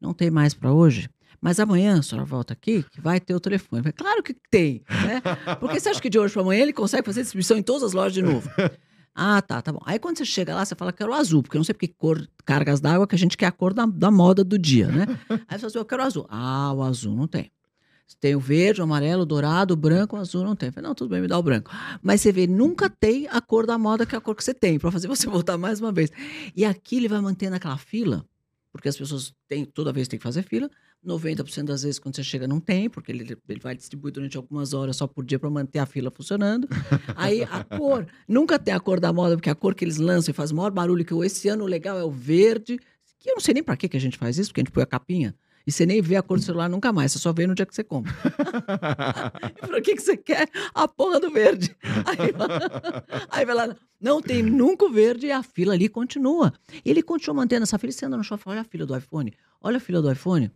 não tem mais para hoje, mas amanhã a senhora volta aqui que vai ter o telefone. Eu falei, claro que tem, né? Porque você acha que de hoje para amanhã ele consegue fazer distribuição em todas as lojas de novo? Ah, tá, tá bom. Aí quando você chega lá, você fala que quero azul, porque eu não sei porque cor, cargas d'água, que a gente quer a cor da, da moda do dia, né? Aí você fala assim, eu quero azul. Ah, o azul não tem. Tem o verde, o amarelo, o dourado, o branco, o azul não tem. Eu falei, não, tudo bem, me dá o branco. Mas você vê, nunca tem a cor da moda que é a cor que você tem, para fazer você voltar mais uma vez. E aqui ele vai mantendo aquela fila, porque as pessoas têm, toda vez tem que fazer fila. 90% das vezes, quando você chega, não tem, porque ele, ele vai distribuir durante algumas horas só por dia para manter a fila funcionando. Aí a cor, nunca tem a cor da moda, porque a cor que eles lançam e faz o maior barulho que eu, esse ano o legal é o verde, que eu não sei nem para que a gente faz isso, porque a gente põe a capinha. E você nem vê a cor do celular nunca mais, você só vê no dia que você compra. E pra que, que você quer a porra do verde? Aí, aí vai lá, não tem nunca o verde e a fila ali continua. Ele continua mantendo essa fila. E você anda no shopping, olha a fila do iPhone, olha a fila do iPhone.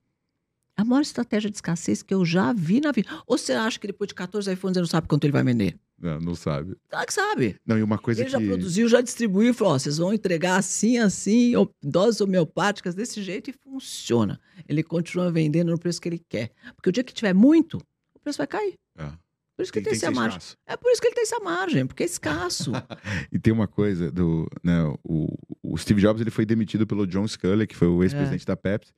É a maior estratégia de escassez que eu já vi na vida. Ou você acha que depois de 14 iPhones ele não sabe quanto ele vai vender? Não, não sabe. Claro que sabe. Não, e uma coisa Ele que... já produziu, já distribuiu e falou: ó, vocês vão entregar assim, assim, doses homeopáticas desse jeito e funciona. Ele continua vendendo no preço que ele quer. Porque o dia que tiver muito, o preço vai cair. É. Por isso que Tem, ele tem, tem essa margem. escasso. É por isso que ele tem essa margem, porque é escasso. E tem uma coisa do, né, o, o Steve Jobs ele foi demitido pelo John Sculley, que foi o ex-presidente da Pepsi.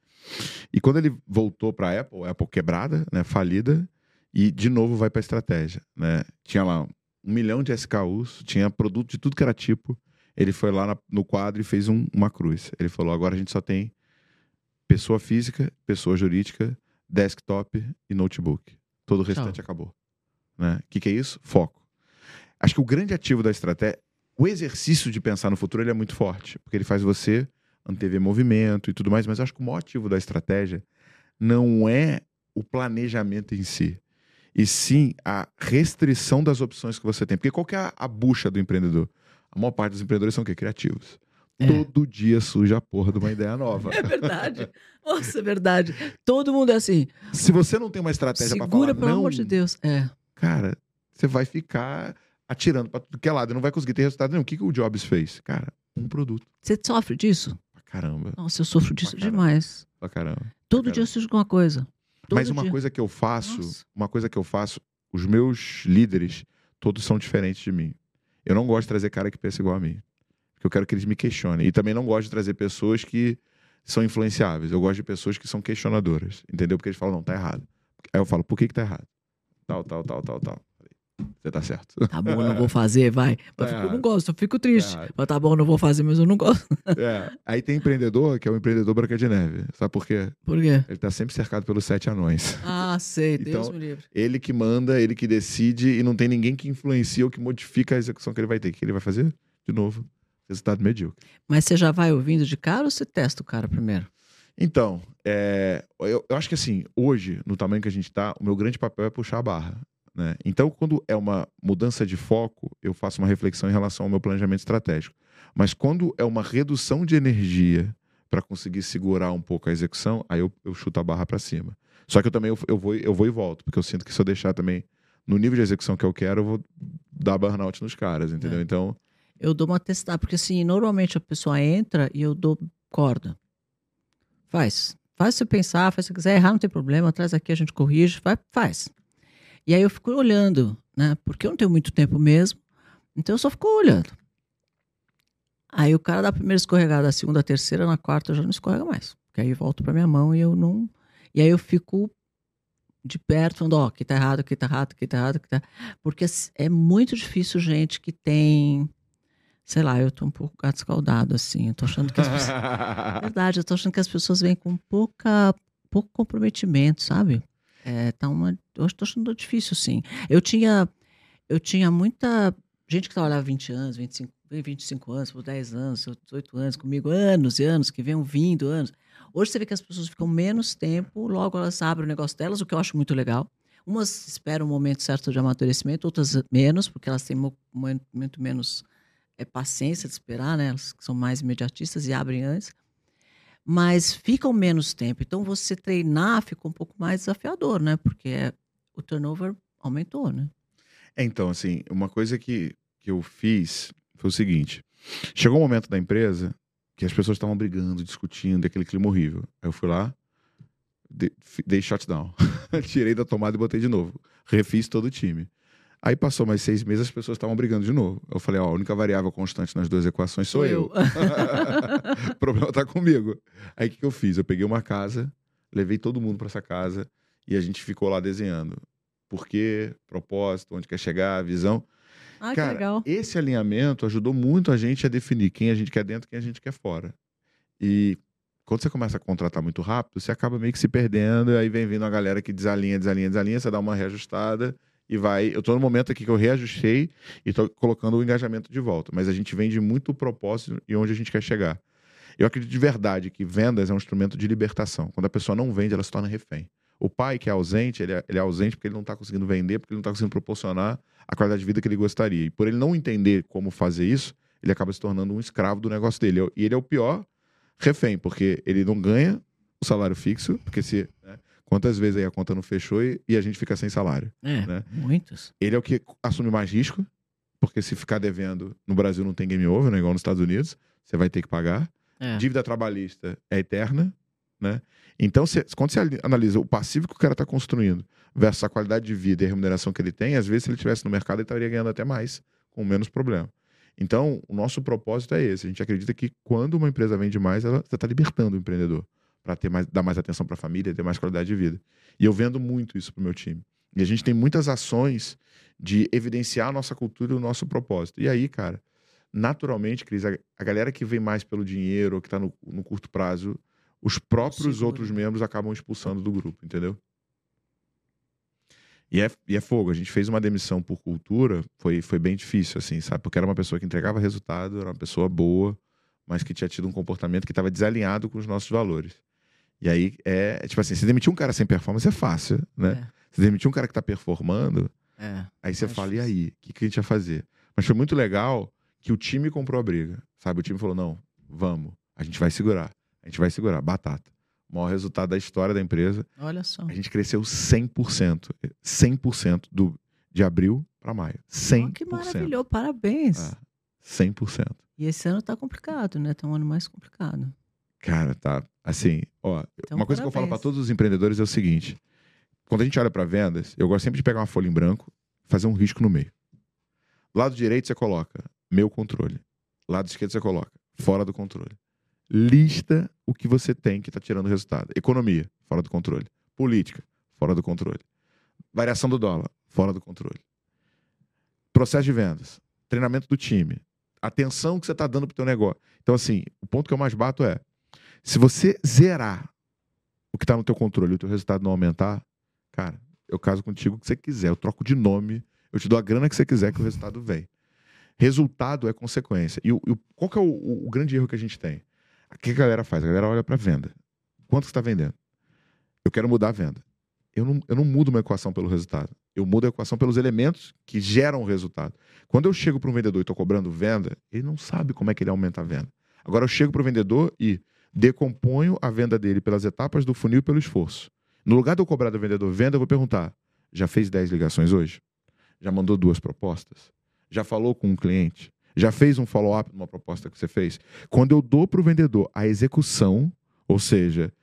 E quando ele voltou para a Apple, a Apple quebrada, né, falida, e de novo vai para estratégia, né? Tinha lá um milhão de SKUs, tinha produto de tudo que era tipo. Ele foi lá na- no quadro e fez um- uma cruz. Ele falou: agora a gente só tem pessoa física, pessoa jurídica, desktop e notebook. Todo o restante acabou. Né? O que, que é isso? Foco. Acho que o grande ativo da estratégia, o exercício de pensar no futuro, ele é muito forte, porque ele faz você antever movimento e tudo mais, mas acho que o maior ativo da estratégia não é o planejamento em si, e sim a restrição das opções que você tem. Porque qual que é a, bucha do empreendedor? A maior parte dos empreendedores são o quê? Criativos. É. Todo dia surge a porra de uma ideia nova. É verdade. Nossa, é verdade. Todo mundo é assim. Se você não tem uma estratégia para Segura, falar, pelo não, amor de Deus. É. cara, você vai ficar atirando para tudo que é lado, e não vai conseguir ter resultado nenhum. O que, que o Jobs fez? Cara, um produto. Você sofre disso? Pra caramba, Nossa, eu sofro disso caramba. demais. pra caramba. Todo Cara. dia surge alguma coisa. Todo Mas uma dia. coisa que eu faço, Nossa. uma coisa que eu faço, os meus líderes, todos são diferentes de mim. Eu não gosto de trazer cara que pensa igual a mim. Porque eu quero que eles me questionem. E também não gosto de trazer pessoas que são influenciáveis. Eu gosto de pessoas que são questionadoras. Entendeu? Porque eles falam, não, tá errado. Aí eu falo, por que que tá errado? Tal, tal, tal, tal, tal. Você tá certo. Tá bom, eu não vou fazer, vai. Mas eu errado. não gosto, eu fico triste. errado. Mas tá bom, eu não vou fazer, mas eu não gosto. É. Aí tem empreendedor que é o empreendedor Branca de Neve. Sabe por quê? Por quê? Ele tá sempre cercado pelos sete anões. Ah, sei, Deus Então, me livre. Ele que manda, ele que decide e não tem ninguém que influencia ou que modifica a execução que ele vai ter. O que ele vai fazer? De novo, resultado medíocre. Mas você já vai ouvindo de cara ou você testa o cara primeiro? Então, é, eu, eu, acho que assim, hoje, no tamanho que a gente está, o meu grande papel é puxar a barra. Né? Então, quando é uma mudança de foco, eu faço uma reflexão em relação ao meu planejamento estratégico. Mas quando é uma redução de energia para conseguir segurar um pouco a execução, aí eu, eu chuto a barra para cima. Só que eu também eu, eu, vou, eu vou e volto, porque eu sinto que se eu deixar também no nível de execução que eu quero, eu vou dar burnout nos caras, entendeu? É. Então. Eu dou uma testada, porque assim, normalmente a pessoa entra e eu dou corda. Faz. Faz você pensar, faz se quiser errar, não tem problema, traz aqui, a gente corrige, vai, faz. E aí eu fico olhando, né? Porque eu não tenho muito tempo mesmo, então eu só fico olhando. Aí o cara dá a primeira escorregada, a segunda, a terceira, na quarta eu já não escorrega mais. Porque aí volto para minha mão e eu não. E aí eu fico de perto, falando, ó, oh, aqui tá errado, aqui tá errado, aqui tá errado, aqui tá. Porque é muito difícil gente que tem. Sei lá, eu tô um pouco gato escaldado, assim. Eu tô achando que as pessoas. Verdade, eu tô achando que as pessoas vêm com pouca, pouco comprometimento, sabe? É, tá uma, eu estou achando difícil, sim. Eu tinha, eu tinha muita gente que trabalhava 20 anos, 25, 25 anos, por 10 anos, 18 anos comigo, anos e anos, que vêm vindo anos. Hoje você vê que as pessoas ficam menos tempo, logo elas abrem o negócio delas, o que eu acho muito legal. Umas esperam um momento certo de amadurecimento, outras menos, porque elas têm muito menos é, paciência de esperar, né? Elas são mais imediatistas e abrem antes mas ficam menos tempo. Então você treinar fica um pouco mais desafiador, né? Porque o turnover aumentou, né? É, então, assim, uma coisa que, que eu fiz foi o seguinte: chegou um momento da empresa que as pessoas estavam brigando, discutindo, aquele clima horrível. Aí eu fui lá, dei shutdown, tirei da tomada e botei de novo. Refiz todo o time. Aí passou mais seis meses, as pessoas estavam brigando de novo. Eu falei, ó, a única variável constante nas duas equações sou eu. eu. o problema tá comigo. Aí o que, que eu fiz? Eu peguei uma casa, levei todo mundo para essa casa e a gente ficou lá desenhando. Por quê? Propósito, onde quer chegar, visão. Ah, Cara, que legal. Esse alinhamento ajudou muito a gente a definir quem a gente quer dentro e quem a gente quer fora. E quando você começa a contratar muito rápido, você acaba meio que se perdendo, e aí vem vindo a galera que desalinha, desalinha, desalinha, você dá uma reajustada e vai. Eu estou no momento aqui que eu reajustei e estou colocando o engajamento de volta. Mas a gente vende muito o propósito e onde a gente quer chegar. Eu acredito de verdade que vendas é um instrumento de libertação. Quando a pessoa não vende, ela se torna refém. O pai que é ausente, ele é, ele é ausente porque ele não está conseguindo vender, porque ele não está conseguindo proporcionar a qualidade de vida que ele gostaria. E por ele não entender como fazer isso, ele acaba se tornando um escravo do negócio dele. E ele é o pior refém, porque ele não ganha o salário fixo, porque se Quantas vezes aí a conta não fechou e, e a gente fica sem salário? É, né? muitos. Ele é o que assume mais risco, porque se ficar devendo, no Brasil não tem game over, né? igual nos Estados Unidos, você vai ter que pagar. É. Dívida trabalhista é eterna, né? Então, se, quando você analisa o passivo que o cara está construindo versus a qualidade de vida e a remuneração que ele tem, às vezes, se ele estivesse no mercado, ele estaria ganhando até mais, com menos problema. Então, o nosso propósito é esse. A gente acredita que quando uma empresa vende mais, ela está libertando o empreendedor para ter mais, dar mais atenção para a família, ter mais qualidade de vida. E eu vendo muito isso para o meu time. E a gente tem muitas ações de evidenciar a nossa cultura e o nosso propósito. E aí, cara, naturalmente, Cris, a, a galera que vem mais pelo dinheiro, ou que está no, no, curto prazo, os próprios Seguro. outros membros acabam expulsando do grupo, entendeu? E é, e é fogo. A gente fez uma demissão por cultura, foi, foi bem difícil, assim, sabe? Porque era uma pessoa que entregava resultado, era uma pessoa boa, mas que tinha tido um comportamento que estava desalinhado com os nossos valores. E aí é, tipo assim, se demitir um cara sem performance é fácil, né? É. Se demitir um cara que tá performando, é, aí você fala, e aí? O que, que a gente ia fazer? Mas foi muito legal que o time comprou a briga, sabe? O time falou, não, vamos, a gente vai segurar. A gente vai segurar, batata. O maior resultado da história da empresa. Olha só. A gente cresceu 100%. 100% do, de abril para maio. 100%. Oh, que maravilhoso, parabéns. É, 100%. E esse ano tá complicado, né? Tá um ano mais complicado. Cara, tá. Assim, ó, então, uma coisa que eu falo para todos os empreendedores é o seguinte: quando a gente olha para vendas, eu gosto sempre de pegar uma folha em branco, fazer um risco no meio. Lado direito você coloca meu controle. Lado esquerdo você coloca fora do controle. Lista o que você tem que está tirando resultado. Economia, fora do controle. Política, fora do controle. Variação do dólar, fora do controle. Processo de vendas, treinamento do time, atenção que você está dando para o teu negócio. Então, assim, o ponto que eu mais bato é se você zerar o que está no teu controle e o teu resultado não aumentar, cara, eu caso contigo o que você quiser, eu troco de nome, eu te dou a grana que você quiser que o resultado vem. Resultado é consequência. E, o, e qual que é o, o, grande erro que a gente tem? O que a galera faz? A galera olha para venda. Quanto está vendendo? Eu quero mudar a venda. Eu não, eu não mudo uma equação pelo resultado. Eu mudo a equação pelos elementos que geram o resultado. Quando eu chego para um vendedor e estou cobrando venda, ele não sabe como é que ele aumenta a venda. Agora eu chego para o vendedor e decomponho a venda dele pelas etapas do funil e pelo esforço. No lugar de eu cobrar do vendedor venda, eu vou perguntar: já fez 10 ligações hoje? Já mandou duas propostas? Já falou com um cliente? Já fez um follow-up numa proposta que você fez? Quando eu dou para o vendedor a execução, ou seja,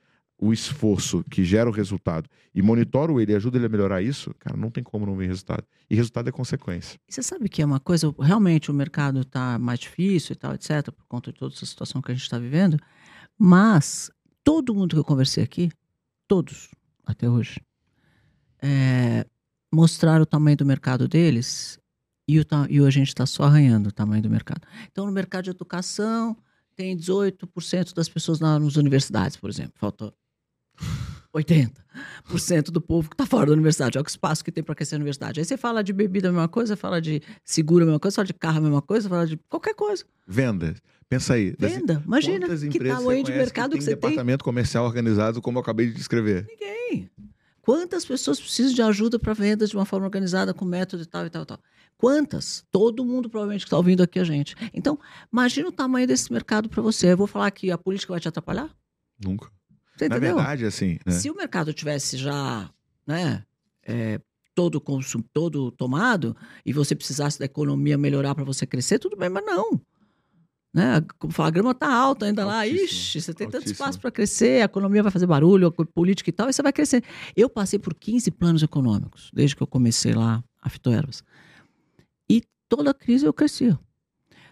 o esforço que gera o resultado e monitoro ele e ajuda ele a melhorar isso, cara, não tem como não ver resultado. E resultado é consequência. Você sabe que é uma coisa, realmente o mercado está mais difícil e tal, etc., por conta de toda essa situação que a gente está vivendo, mas todo mundo que eu conversei aqui, todos, até hoje, é, mostraram o tamanho do mercado deles e, o, e a gente está só arranhando o tamanho do mercado. Então, no mercado de educação, tem 18% das pessoas nas universidades, por exemplo. Falta 80% do povo que está fora da universidade. Olha o espaço que tem para crescer a universidade. Aí você fala de bebida a mesma coisa, fala de seguro a mesma coisa, fala de carro a mesma coisa, fala de qualquer coisa. Venda. Pensa aí. Venda. Imagina que tamanho de mercado que, que você tem. departamento comercial organizado como eu acabei de descrever. Ninguém. Quantas pessoas precisam de ajuda para vendas de uma forma organizada, com método e tal e tal e tal? Quantas? Todo mundo provavelmente que está ouvindo aqui a gente. Então, imagina o tamanho desse mercado para você. Eu vou falar que a política vai te atrapalhar? Nunca. Você Na verdade, assim. Né? Se o mercado tivesse já, né, é, todo consumo, todo tomado, e você precisasse da economia melhorar para você crescer, tudo bem, mas não. Né? Como fala, a grama está alta ainda Altíssimo. lá. Ixi, você tem Altíssimo. tanto espaço para crescer, a economia vai fazer barulho, a política e tal, e você vai crescer. Eu passei por 15 planos econômicos, desde que eu comecei lá a Fitoervas. E toda crise eu crescia.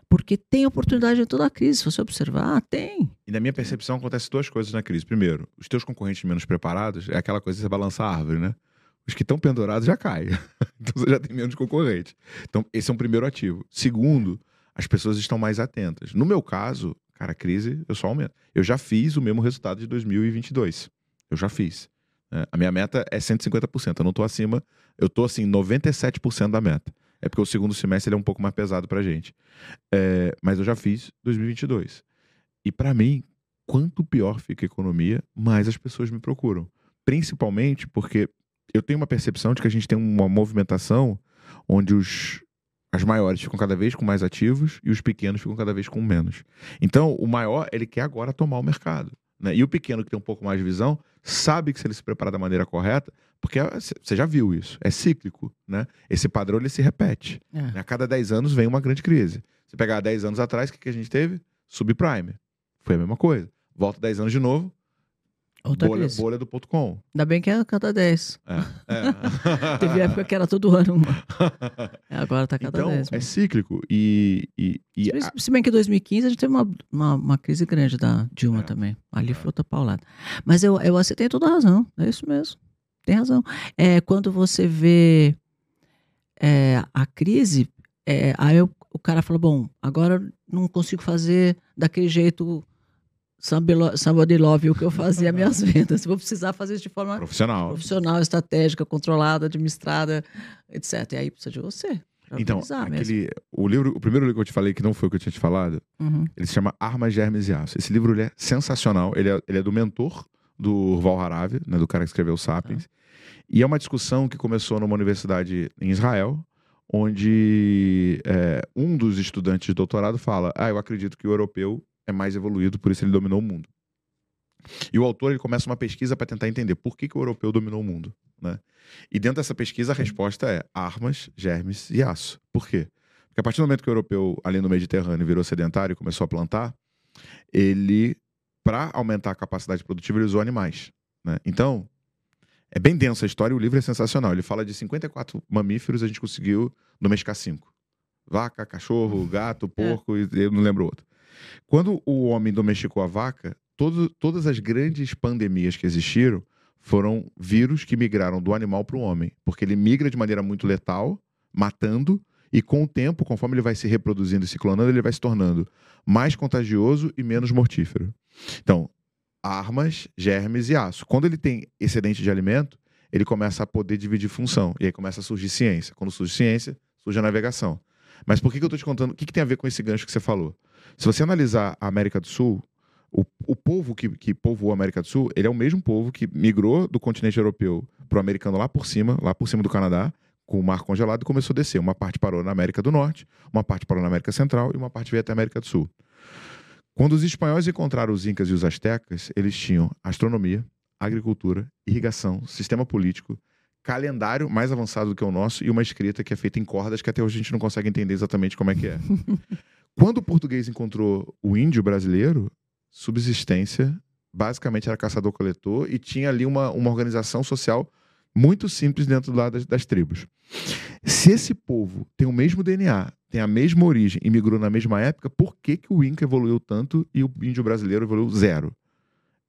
Porque tem oportunidade em toda a crise. Se você observar, tem. E na minha percepção, acontece duas coisas na crise. Primeiro, os teus concorrentes menos preparados é aquela coisa de você balançar a árvore, né? Os que estão pendurados já caem. então você já tem menos concorrente. Então, esse é um primeiro ativo. Segundo, as pessoas estão mais atentas. No meu caso, cara, a crise, eu só aumento. Eu já fiz o mesmo resultado de 2022. Eu já fiz. É, a minha meta é 150%. Eu não estou acima, eu estou assim, 97% da meta. É porque o segundo semestre é um pouco mais pesado pra gente. É, mas eu já fiz 2022. E para mim, quanto pior fica a economia, mais as pessoas me procuram. Principalmente porque eu tenho uma percepção de que a gente tem uma movimentação onde os, as maiores ficam cada vez com mais ativos e os pequenos ficam cada vez com menos. Então, o maior, ele quer agora tomar o mercado. Né? E o pequeno, que tem um pouco mais de visão, sabe que se ele se preparar da maneira correta, porque você já viu isso, é cíclico. Né? Esse padrão ele se repete. É. A cada 10 anos vem uma grande crise. Se pegar 10 anos atrás, o que, que a gente teve? Subprime. Foi a mesma coisa. Volta 10 anos de novo, Outra bolha, crise. bolha do ponto com. Ainda bem que é cada 10. É, é. Teve época que era todo ano uma. Agora tá cada então, 10. É cíclico. E, e, e se, a... se, bem que em 2015 a gente teve uma, uma, uma crise grande da Dilma é. também. Ali é. foi outra paulada. Mas eu, eu, você tem toda a razão. É isso mesmo. Tem razão. É, quando você vê é, a crise, é, aí eu, o cara fala: bom, agora não consigo fazer daquele jeito somebody love o que eu fazia minhas vendas. Vou precisar fazer isso de forma profissional, profissional estratégica, controlada, administrada, etc. E aí precisa de você. Então, aquele, o livro, o primeiro livro que eu te falei, que não foi o que eu tinha te falado, uhum. ele se chama Armas, Germes e Aço. Esse livro é sensacional. Ele é, ele é do mentor do Val Haravi, né, do cara que escreveu Sapiens. Ah. E é uma discussão que começou numa universidade em Israel, onde é, um dos estudantes de doutorado fala: Ah, eu acredito que o europeu é mais evoluído, por isso ele dominou o mundo. E o autor ele começa uma pesquisa para tentar entender por que, que, o europeu dominou o mundo. Né? E dentro dessa pesquisa a resposta é armas, germes e aço. Por quê? Porque a partir do momento que o europeu, ali no Mediterrâneo, virou sedentário e começou a plantar, ele, para aumentar a capacidade produtiva, ele usou animais. Né? Então, é bem densa a história, o livro é sensacional. Ele fala de 54 mamíferos, a gente conseguiu domesticar cinco. Vaca, cachorro, gato, porco, é. e eu não lembro outro. Quando o homem domesticou a vaca, todo, todas as grandes pandemias que existiram foram vírus que migraram do animal para o homem, porque ele migra de maneira muito letal, matando, e com o tempo, conforme ele vai se reproduzindo e se clonando, ele vai se tornando mais contagioso e menos mortífero. Então, armas, germes e aço. Quando ele tem excedente de alimento, ele começa a poder dividir função, e aí começa a surgir ciência. Quando surge ciência, surge a navegação. Mas por que, que eu tô te contando? O que, que tem a ver com esse gancho que você falou? Se você analisar a América do Sul, o, o povo que, que povoou a América do Sul, ele é o mesmo povo que migrou do continente europeu pro americano lá por cima, lá por cima do Canadá, com o mar congelado e começou a descer. Uma parte parou na América do Norte, uma parte parou na América Central e uma parte veio até a América do Sul. Quando os espanhóis encontraram os incas e os astecas, eles tinham astronomia, agricultura, irrigação, sistema político, calendário mais avançado do que o nosso e uma escrita que é feita em cordas que até hoje a gente não consegue entender exatamente como é que é. Quando o português encontrou o índio brasileiro, subsistência basicamente era caçador-coletor e tinha ali uma, uma organização social muito simples dentro lá das, das tribos. Se esse povo tem o mesmo DNA, tem a mesma origem e migrou na mesma época, por que, que o Inca evoluiu tanto e o índio brasileiro evoluiu zero?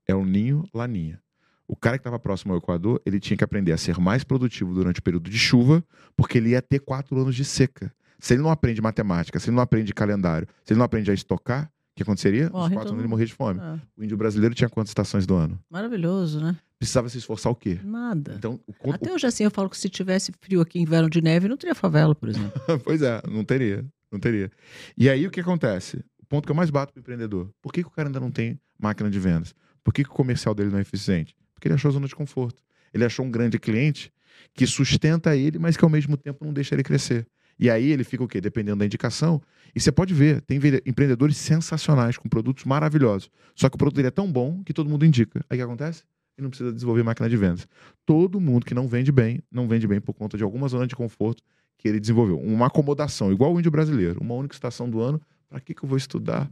É o ninho laninha. O cara que estava próximo ao Equador, ele tinha que aprender a ser mais produtivo durante o período de chuva, porque ele ia ter quatro anos de seca. Se ele não aprende matemática, se ele não aprende calendário, se ele não aprende a estocar, o que aconteceria? Morre Os quatro anos ele morria de fome. É. O índio brasileiro tinha quantas estações do ano? Maravilhoso, né? Precisava se esforçar o quê? Nada. Então, o... Até hoje assim eu falo que se tivesse frio aqui, inverno de neve, não teria favela, por exemplo. pois é, não teria. Não teria. E aí o que acontece? O ponto que eu mais bato pro empreendedor. Por que, que o cara ainda não tem máquina de vendas? Por que, que o comercial dele não é eficiente? Porque ele achou a zona de conforto. Ele achou um grande cliente que sustenta ele, mas que ao mesmo tempo não deixa ele crescer. E aí ele fica o quê? Dependendo da indicação. E você pode ver, tem empreendedores sensacionais, com produtos maravilhosos. Só que o produto dele é tão bom que todo mundo indica. Aí o que acontece? Ele não precisa desenvolver máquina de vendas. Todo mundo que não vende bem, não vende bem por conta de alguma zona de conforto que ele desenvolveu. Uma acomodação, igual o índio brasileiro. Uma única estação do ano. Para que, que eu vou estudar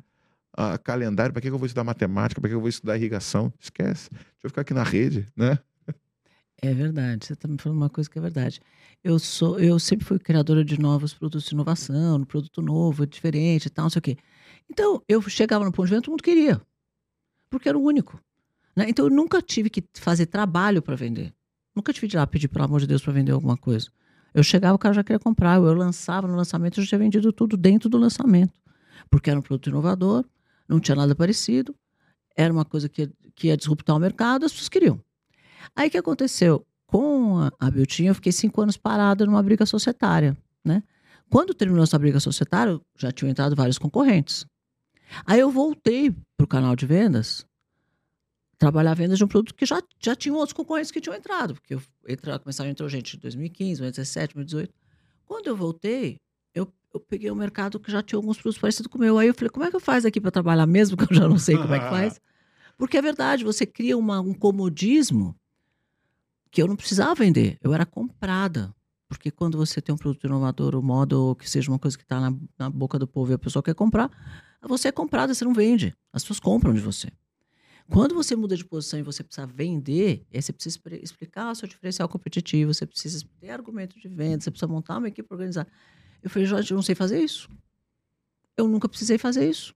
uh, calendário? Para que, que eu vou estudar matemática? Para que, que eu vou estudar irrigação? Esquece. Deixa eu ficar aqui na rede, né? É verdade, você está me falando uma coisa que é verdade. Eu sou, eu sempre fui criadora de novos produtos de inovação, produto novo, diferente e tal, não sei o quê. Então, eu chegava no ponto de venda, todo mundo queria. Porque era o único. Né? Então, eu nunca tive que fazer trabalho para vender. Nunca tive de lá pedir, pelo amor de Deus, para vender alguma coisa. Eu chegava, o cara já queria comprar. Eu lançava no lançamento, eu já tinha vendido tudo dentro do lançamento. Porque era um produto inovador, não tinha nada parecido, era uma coisa que, que ia disruptar o mercado, as pessoas queriam. Aí o que aconteceu? Com a, a Biltinho, eu fiquei cinco anos parada numa briga societária, né? Quando terminou essa briga societária, já tinham entrado vários concorrentes. Aí eu voltei para o canal de vendas, trabalhar vendas de um produto que já, já tinham outros concorrentes que tinham entrado, porque eu entra, começaram a entrar gente em 2015, 2017, 2018. Quando eu voltei, eu, eu peguei um mercado que já tinha alguns produtos parecidos com o meu. Aí eu falei, como é que eu faço aqui para trabalhar mesmo, que eu já não sei como é que faz? Porque é verdade, você cria uma, um comodismo que eu não precisava vender, eu era comprada. Porque quando você tem um produto inovador, o modo que seja uma coisa que está na, na, boca do povo e a pessoa quer comprar, você é comprada, você não vende. As pessoas compram de você. Quando você muda de posição e você precisa vender, você precisa explicar o seu diferencial competitivo, você precisa ter argumento de venda, você precisa montar uma equipe organizada. Eu falei, Jorge, eu não sei fazer isso. Eu nunca precisei fazer isso.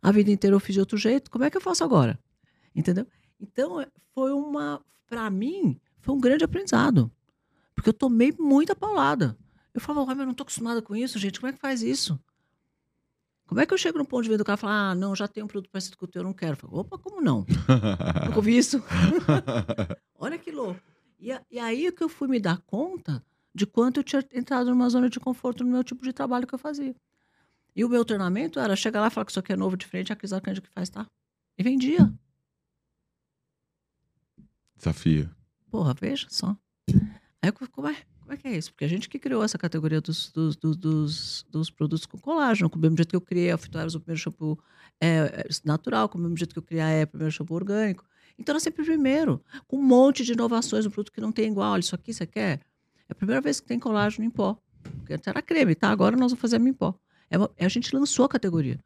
A vida inteira eu fiz de outro jeito. Como é que eu faço agora? Entendeu? Então, foi uma para mim, foi um grande aprendizado. Porque eu tomei muita paulada. Eu falava, mas eu não estou acostumada com isso, gente. Como é que faz isso? Como é que eu chego no ponto de venda do cara e falo, ah, não, já tem um produto parecido com o teu, eu não quero. Eu falo, opa, como não? Nunca ouvi isso. Olha que louco. E, e aí é que eu fui me dar conta de quanto eu tinha entrado numa zona de conforto no meu tipo de trabalho que eu fazia. E o meu treinamento era chegar lá e falar que isso aqui é novo, diferente, a Cris Arcanjo que faz, tá? E vendia. Desafio. Porra, veja só. Aí eu como é, como é que é isso? Porque a gente que criou essa categoria dos, dos, dos, dos, produtos com colágeno, com o mesmo jeito que eu criei a Fitoeros, o primeiro shampoo é, é, natural, com o mesmo jeito que eu criei a o primeiro shampoo orgânico. Então era sempre primeiro, com um monte de inovações, um produto que não tem igual. Olha, isso aqui você quer? É a primeira vez que tem colágeno em pó. Porque antes era creme, tá? Agora nós vamos fazer em pó. É uma, a gente lançou a categoria.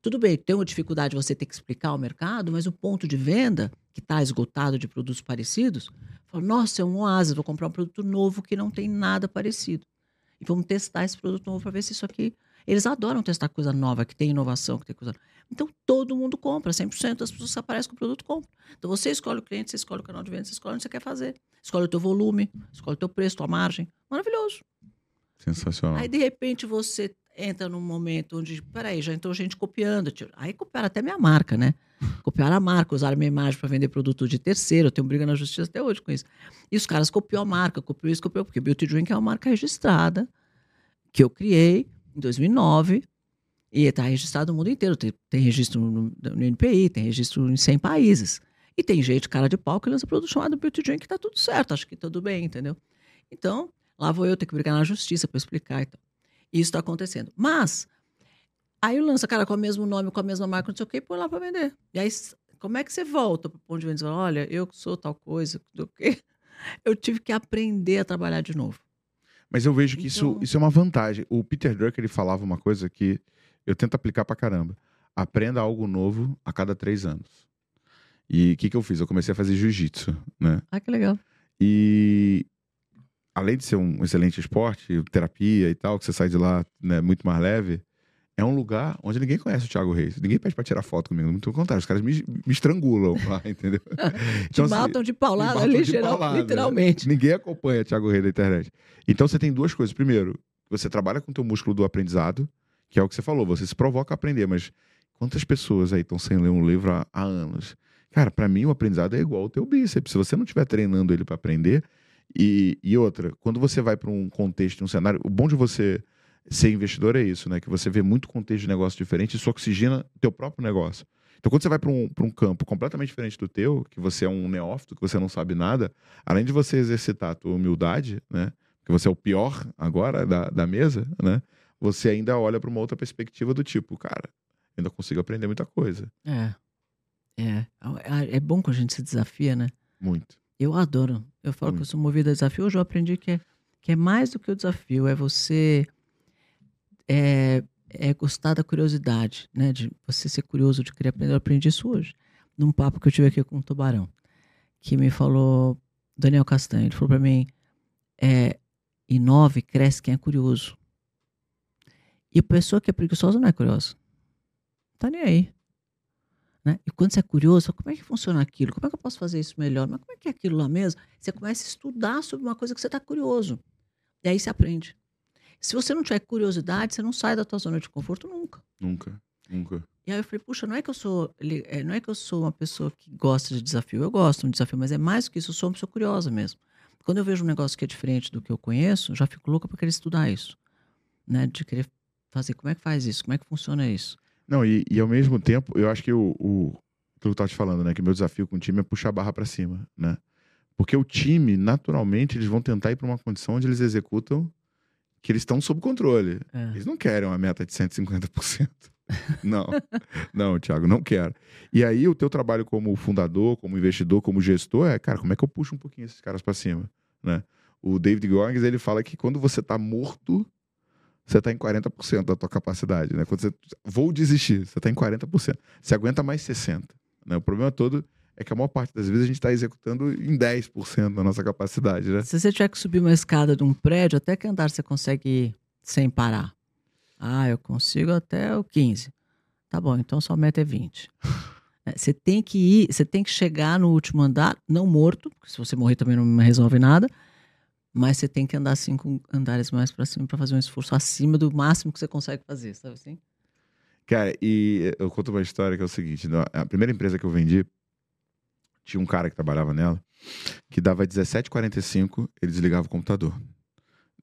Tudo bem, tem uma dificuldade você ter que explicar ao mercado, mas o ponto de venda, que está esgotado de produtos parecidos, fala, nossa, é um oásis, vou comprar um produto novo que não tem nada parecido. E vamos testar esse produto novo para ver se isso aqui. Eles adoram testar coisa nova, que tem inovação, que tem coisa. Então todo mundo compra, 100% das pessoas que aparecem com o produto compram. Então você escolhe o cliente, você escolhe o canal de venda, você escolhe onde você quer fazer. Escolhe o teu volume, escolhe o teu preço, tua margem. Maravilhoso. Sensacional. Aí de repente você entra num momento onde, peraí, já entrou gente copiando. Aí copiaram até minha marca, né? Copiaram a marca, usaram minha imagem para vender produto de terceiro. Eu tenho briga na justiça até hoje com isso. E os caras copiou a marca, copiou isso, copiou, porque Beauty Drink é uma marca registrada que eu criei em 2009 e está registrado no mundo inteiro. Tem, tem registro no, no, NPI, tem registro em 100 países. E tem gente, cara de pau, que lança produto chamado Beauty Drink que tá tudo certo, acho que tudo bem, entendeu? Então, lá vou eu ter que brigar na justiça para explicar e tal. Isso está acontecendo. Mas, aí lança, cara, com o mesmo nome, com a mesma marca, não sei o quê, e põe lá para vender. E aí, como é que você volta para o ponto de venda e fala, olha, eu sou tal coisa, do quê? Eu tive que aprender a trabalhar de novo. Mas eu vejo que então... isso, isso é uma vantagem. O Peter Drucker, ele falava uma coisa que eu tento aplicar pra caramba. Aprenda algo novo a cada três anos. E o que, que eu fiz? Eu comecei a fazer jiu-jitsu, né? Ah, que legal. E além de ser um excelente esporte, terapia e tal, que você sai de lá né, muito mais leve, é um lugar onde ninguém conhece o Thiago Reis. Ninguém pede pra tirar foto comigo. Muito contrário, os caras me, me estrangulam lá, entendeu? então, Te assim, matam de paulada, ali, de paulada, literalmente. Né? Ninguém acompanha o Thiago Reis na internet. Então você tem duas coisas. Primeiro, você trabalha com o teu músculo do aprendizado, que é o que você falou, você se provoca a aprender, mas quantas pessoas aí estão sem ler um livro há, há anos? Cara, para mim o aprendizado é igual ao teu bíceps. Se você não estiver treinando ele para aprender, e, e, outra, quando você vai para um contexto, um cenário, o bom de você ser investidor é isso, né? Que você vê muito contexto de negócio diferente e isso oxigena teu próprio negócio. Então, quando você vai para um, um campo completamente diferente do teu, que você é um neófito, que você não sabe nada, além de você exercitar a tua humildade, né? Que você é o pior agora da, da mesa, né? você ainda olha para uma outra perspectiva do tipo, cara, ainda consigo aprender muita coisa. É. É. É bom quando a gente se desafia, né? Muito. Eu adoro. Eu falo Muito. que eu sou movida a desafio. Hoje eu aprendi que é, que é mais do que o desafio, é você é, é gostar da curiosidade, né? De você ser curioso, de querer aprender. Eu aprendi isso hoje, num papo que eu tive aqui com o Tubarão, que me falou, Daniel Castanho, ele falou para mim, é, inove, cresce quem é curioso. E a pessoa que é preguiçosa não é curiosa. Não tá nem aí. Né? E quando você é curioso, como é que funciona aquilo? Como é que eu posso fazer isso melhor? Mas como é que é aquilo lá mesmo? Você começa a estudar sobre uma coisa que você está curioso. E aí você aprende. Se você não tiver curiosidade, você não sai da tua zona de conforto nunca. Nunca, nunca. E aí eu falei, puxa, não é que eu sou, é, não é que eu sou uma pessoa que gosta de desafio. Eu gosto de um desafio, mas é mais do que isso, eu sou uma pessoa curiosa mesmo. Quando eu vejo um negócio que é diferente do que eu conheço, eu já fico louca para querer estudar isso. Né? De querer fazer. Como é que faz isso? Como é que funciona isso? Não, e, e ao mesmo tempo, eu acho que o, o que eu estava te falando, né? Que meu desafio com o time é puxar a barra para cima, né? Porque o time, naturalmente, eles vão tentar ir para uma condição onde eles executam que eles estão sob controle. É. Eles não querem uma meta de 150%. não, não, Thiago, não quero. E aí o teu trabalho como fundador, como investidor, como gestor é, cara, como é que eu puxo um pouquinho esses caras para cima, né? O David Goggins, ele fala que quando você está morto, você está em 40% da tua capacidade, né? Quando você vou desistir, você está em 40%. Você aguenta mais 60%. Né? O problema todo é que a maior parte das vezes a gente está executando em 10% da nossa capacidade, né? Se você tiver que subir uma escada de um prédio, até que andar você consegue ir sem parar? Ah, eu consigo até o 15. Tá bom, então sua meta é 20. É, você tem que ir, você tem que chegar no último andar, não morto, porque se você morrer também não resolve nada, mas você tem que andar cinco andares mais para cima para fazer um esforço acima do máximo que você consegue fazer, sabe assim? Cara, e eu conto uma história que é o seguinte: a primeira empresa que eu vendi, tinha um cara que trabalhava nela, que dava 17h45, ele desligava o computador.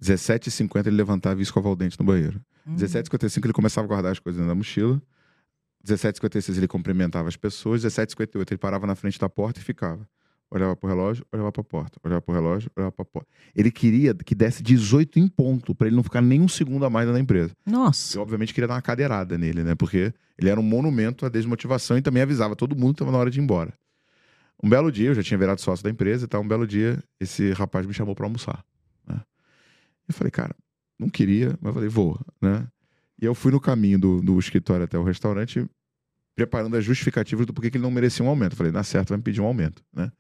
17h50 ele levantava e escovava o dente no banheiro. Uhum. 17h55 ele começava a guardar as coisas na mochila. 17h56 ele cumprimentava as pessoas. 17h58 ele parava na frente da porta e ficava olhava pro relógio, olhava pra porta, olhava pro relógio, olhava pra porta. Ele queria que desse 18 em ponto, para ele não ficar nem um segundo a mais na empresa. Nossa. Eu, obviamente, queria dar uma cadeirada nele, né? Porque ele era um monumento à desmotivação e também avisava todo mundo que estava na hora de ir embora. Um belo dia, eu já tinha virado sócio da empresa e tal, um belo dia, esse rapaz me chamou para almoçar. Né? Eu falei, cara, não queria, mas eu falei, vou, né? E eu fui no caminho do, do escritório até o restaurante, preparando as justificativas do porquê que ele não merecia um aumento. Eu falei, na certo, vai me pedir um aumento, né?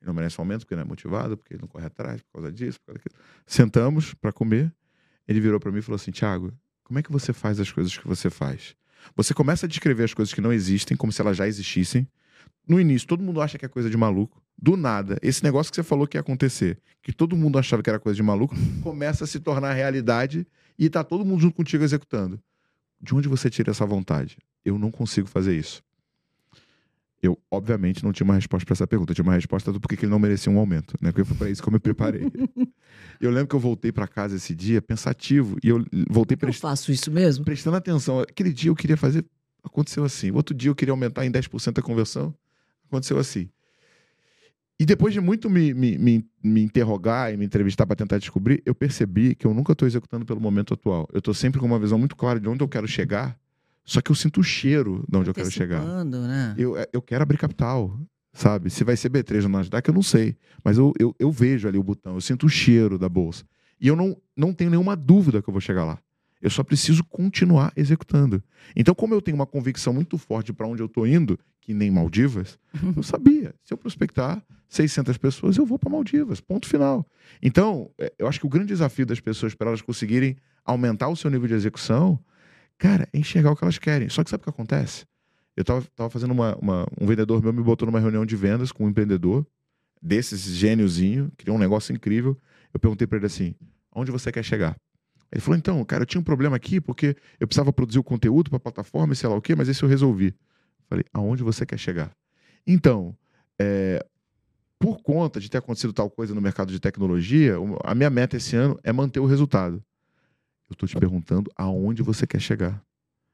Ele não merece um aumento porque não é motivado, porque ele não corre atrás, por causa disso, por causa daquilo. Sentamos para comer. Ele virou para mim e falou assim: Tiago, como é que você faz as coisas que você faz? Você começa a descrever as coisas que não existem como se elas já existissem. No início, todo mundo acha que é coisa de maluco. Do nada, esse negócio que você falou que ia acontecer, que todo mundo achava que era coisa de maluco, começa a se tornar realidade e tá todo mundo junto contigo executando. De onde você tira essa vontade? Eu não consigo fazer isso. Eu, obviamente, não tinha uma resposta para essa pergunta. Eu tinha uma resposta do porquê que ele não merecia um aumento, né? Porque foi para isso que eu me preparei. eu lembro que eu voltei para casa esse dia pensativo e eu voltei prest... Eu faço isso mesmo? Prestando atenção. Aquele dia eu queria fazer, aconteceu assim. Outro dia eu queria aumentar em 10% a conversão, aconteceu assim. E depois de muito me, me, me, me interrogar e me entrevistar para tentar descobrir, eu percebi que eu nunca estou executando pelo momento atual. Eu estou sempre com uma visão muito clara de onde eu quero chegar, só que eu sinto o cheiro de onde eu quero chegar. Né? Eu, é, eu quero abrir capital, sabe? Se vai ser B3 ou Nasdaq, eu não sei. Mas eu, eu, eu vejo ali o botão, eu sinto o cheiro da bolsa. E eu não, não tenho nenhuma dúvida que eu vou chegar lá. Eu só preciso continuar executando. Então, como eu tenho uma convicção muito forte para onde eu estou indo, que nem Maldivas, eu sabia. Se eu prospectar 600 pessoas, eu vou para Maldivas. Ponto final. Então, é, eu acho que o grande desafio das pessoas para elas conseguirem aumentar o seu nível de execução, cara, é enxergar o que elas querem. Só que sabe o que acontece? Eu estava tava fazendo uma, uma, Um vendedor meu me botou numa reunião de vendas com um empreendedor, desses gêniozinho, criou um negócio incrível. Eu perguntei para ele assim: onde você quer chegar? Ele falou: então, cara, eu tinha um problema aqui porque eu precisava produzir o conteúdo para a plataforma e sei lá o quê, mas esse eu resolvi. Falei: aonde você quer chegar? Então, é, por conta de ter acontecido tal coisa no mercado de tecnologia, a minha meta esse ano é manter o resultado. Eu estou te perguntando aonde você quer chegar.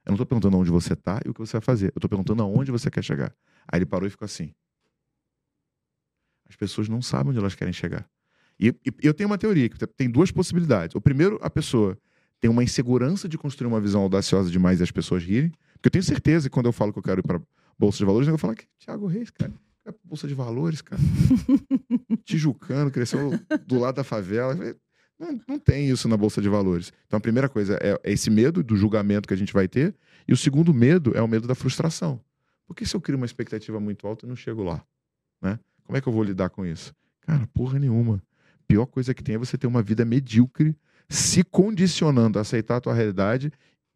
Eu não estou perguntando aonde você está e o que você vai fazer. Eu estou perguntando aonde você quer chegar. Aí ele parou e ficou assim. As pessoas não sabem onde elas querem chegar. E, e, eu tenho uma teoria que tem duas possibilidades. O primeiro, a pessoa tem uma insegurança de construir uma visão audaciosa demais e as pessoas rirem. Porque eu tenho certeza que quando eu falo que eu quero ir para Bolsa de Valores, eu vou falar que Thiago Reis, cara. É Bolsa de Valores, cara. Tijucano, cresceu do lado da favela. Não, não, tem isso na Bolsa de Valores. Então a primeira coisa é, é esse medo do julgamento que a gente vai ter. E o segundo medo é o medo da frustração. Porque se eu crio uma expectativa muito alta, eu não chego lá. Né? Como é que eu vou lidar com isso? Cara, porra nenhuma pior coisa que tem é você ter uma vida medíocre, se condicionando a aceitar a tua realidade,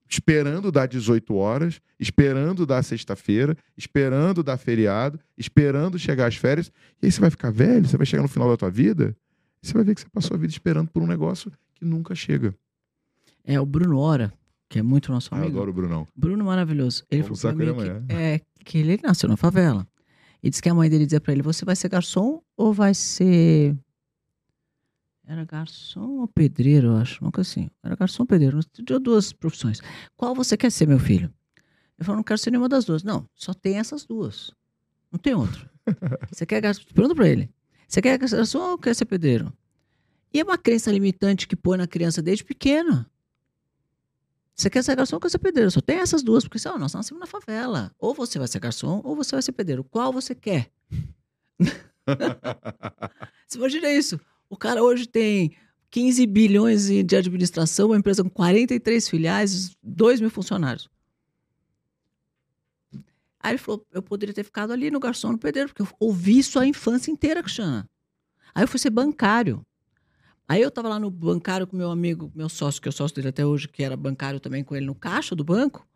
esperando dar 18 horas, esperando dar sexta-feira, esperando dar feriado, esperando chegar às férias. E aí você vai ficar velho, você vai chegar no final da tua vida, e você vai ver que você passou a vida esperando por um negócio que nunca chega. É o Bruno Ora, que é muito nosso amigo. Eu adoro o Brunão. Bruno maravilhoso. Ele Vamos falou pra mim que, é, que ele nasceu na favela. E disse que a mãe dele dizia para ele: Você vai ser garçom ou vai ser era garçom ou pedreiro, eu acho. Nunca assim. Era garçom ou pedreiro. Tinha duas profissões. Qual você quer ser, meu filho? Eu falei, não quero ser nenhuma das duas. Não, só tem essas duas. Não tem outra. Você quer garçom? Pergunta pra ele. Você quer garçom ou quer ser pedreiro? E é uma crença limitante que põe na criança desde pequena. Você quer ser garçom ou quer ser pedreiro? Só tem essas duas, porque oh, nós nascemos na favela. Ou você vai ser garçom ou você vai ser pedreiro. Qual você quer? você imagina isso. O cara hoje tem 15 bilhões de administração, uma empresa com 43 filiais, 2 mil funcionários. Aí ele falou: eu poderia ter ficado ali no garçom, no pedreiro, porque eu ouvi isso a infância inteira, Cristiana. Aí eu fui ser bancário. Aí eu estava lá no bancário com meu amigo, meu sócio, que é o sócio dele até hoje, que era bancário também com ele no caixa do banco.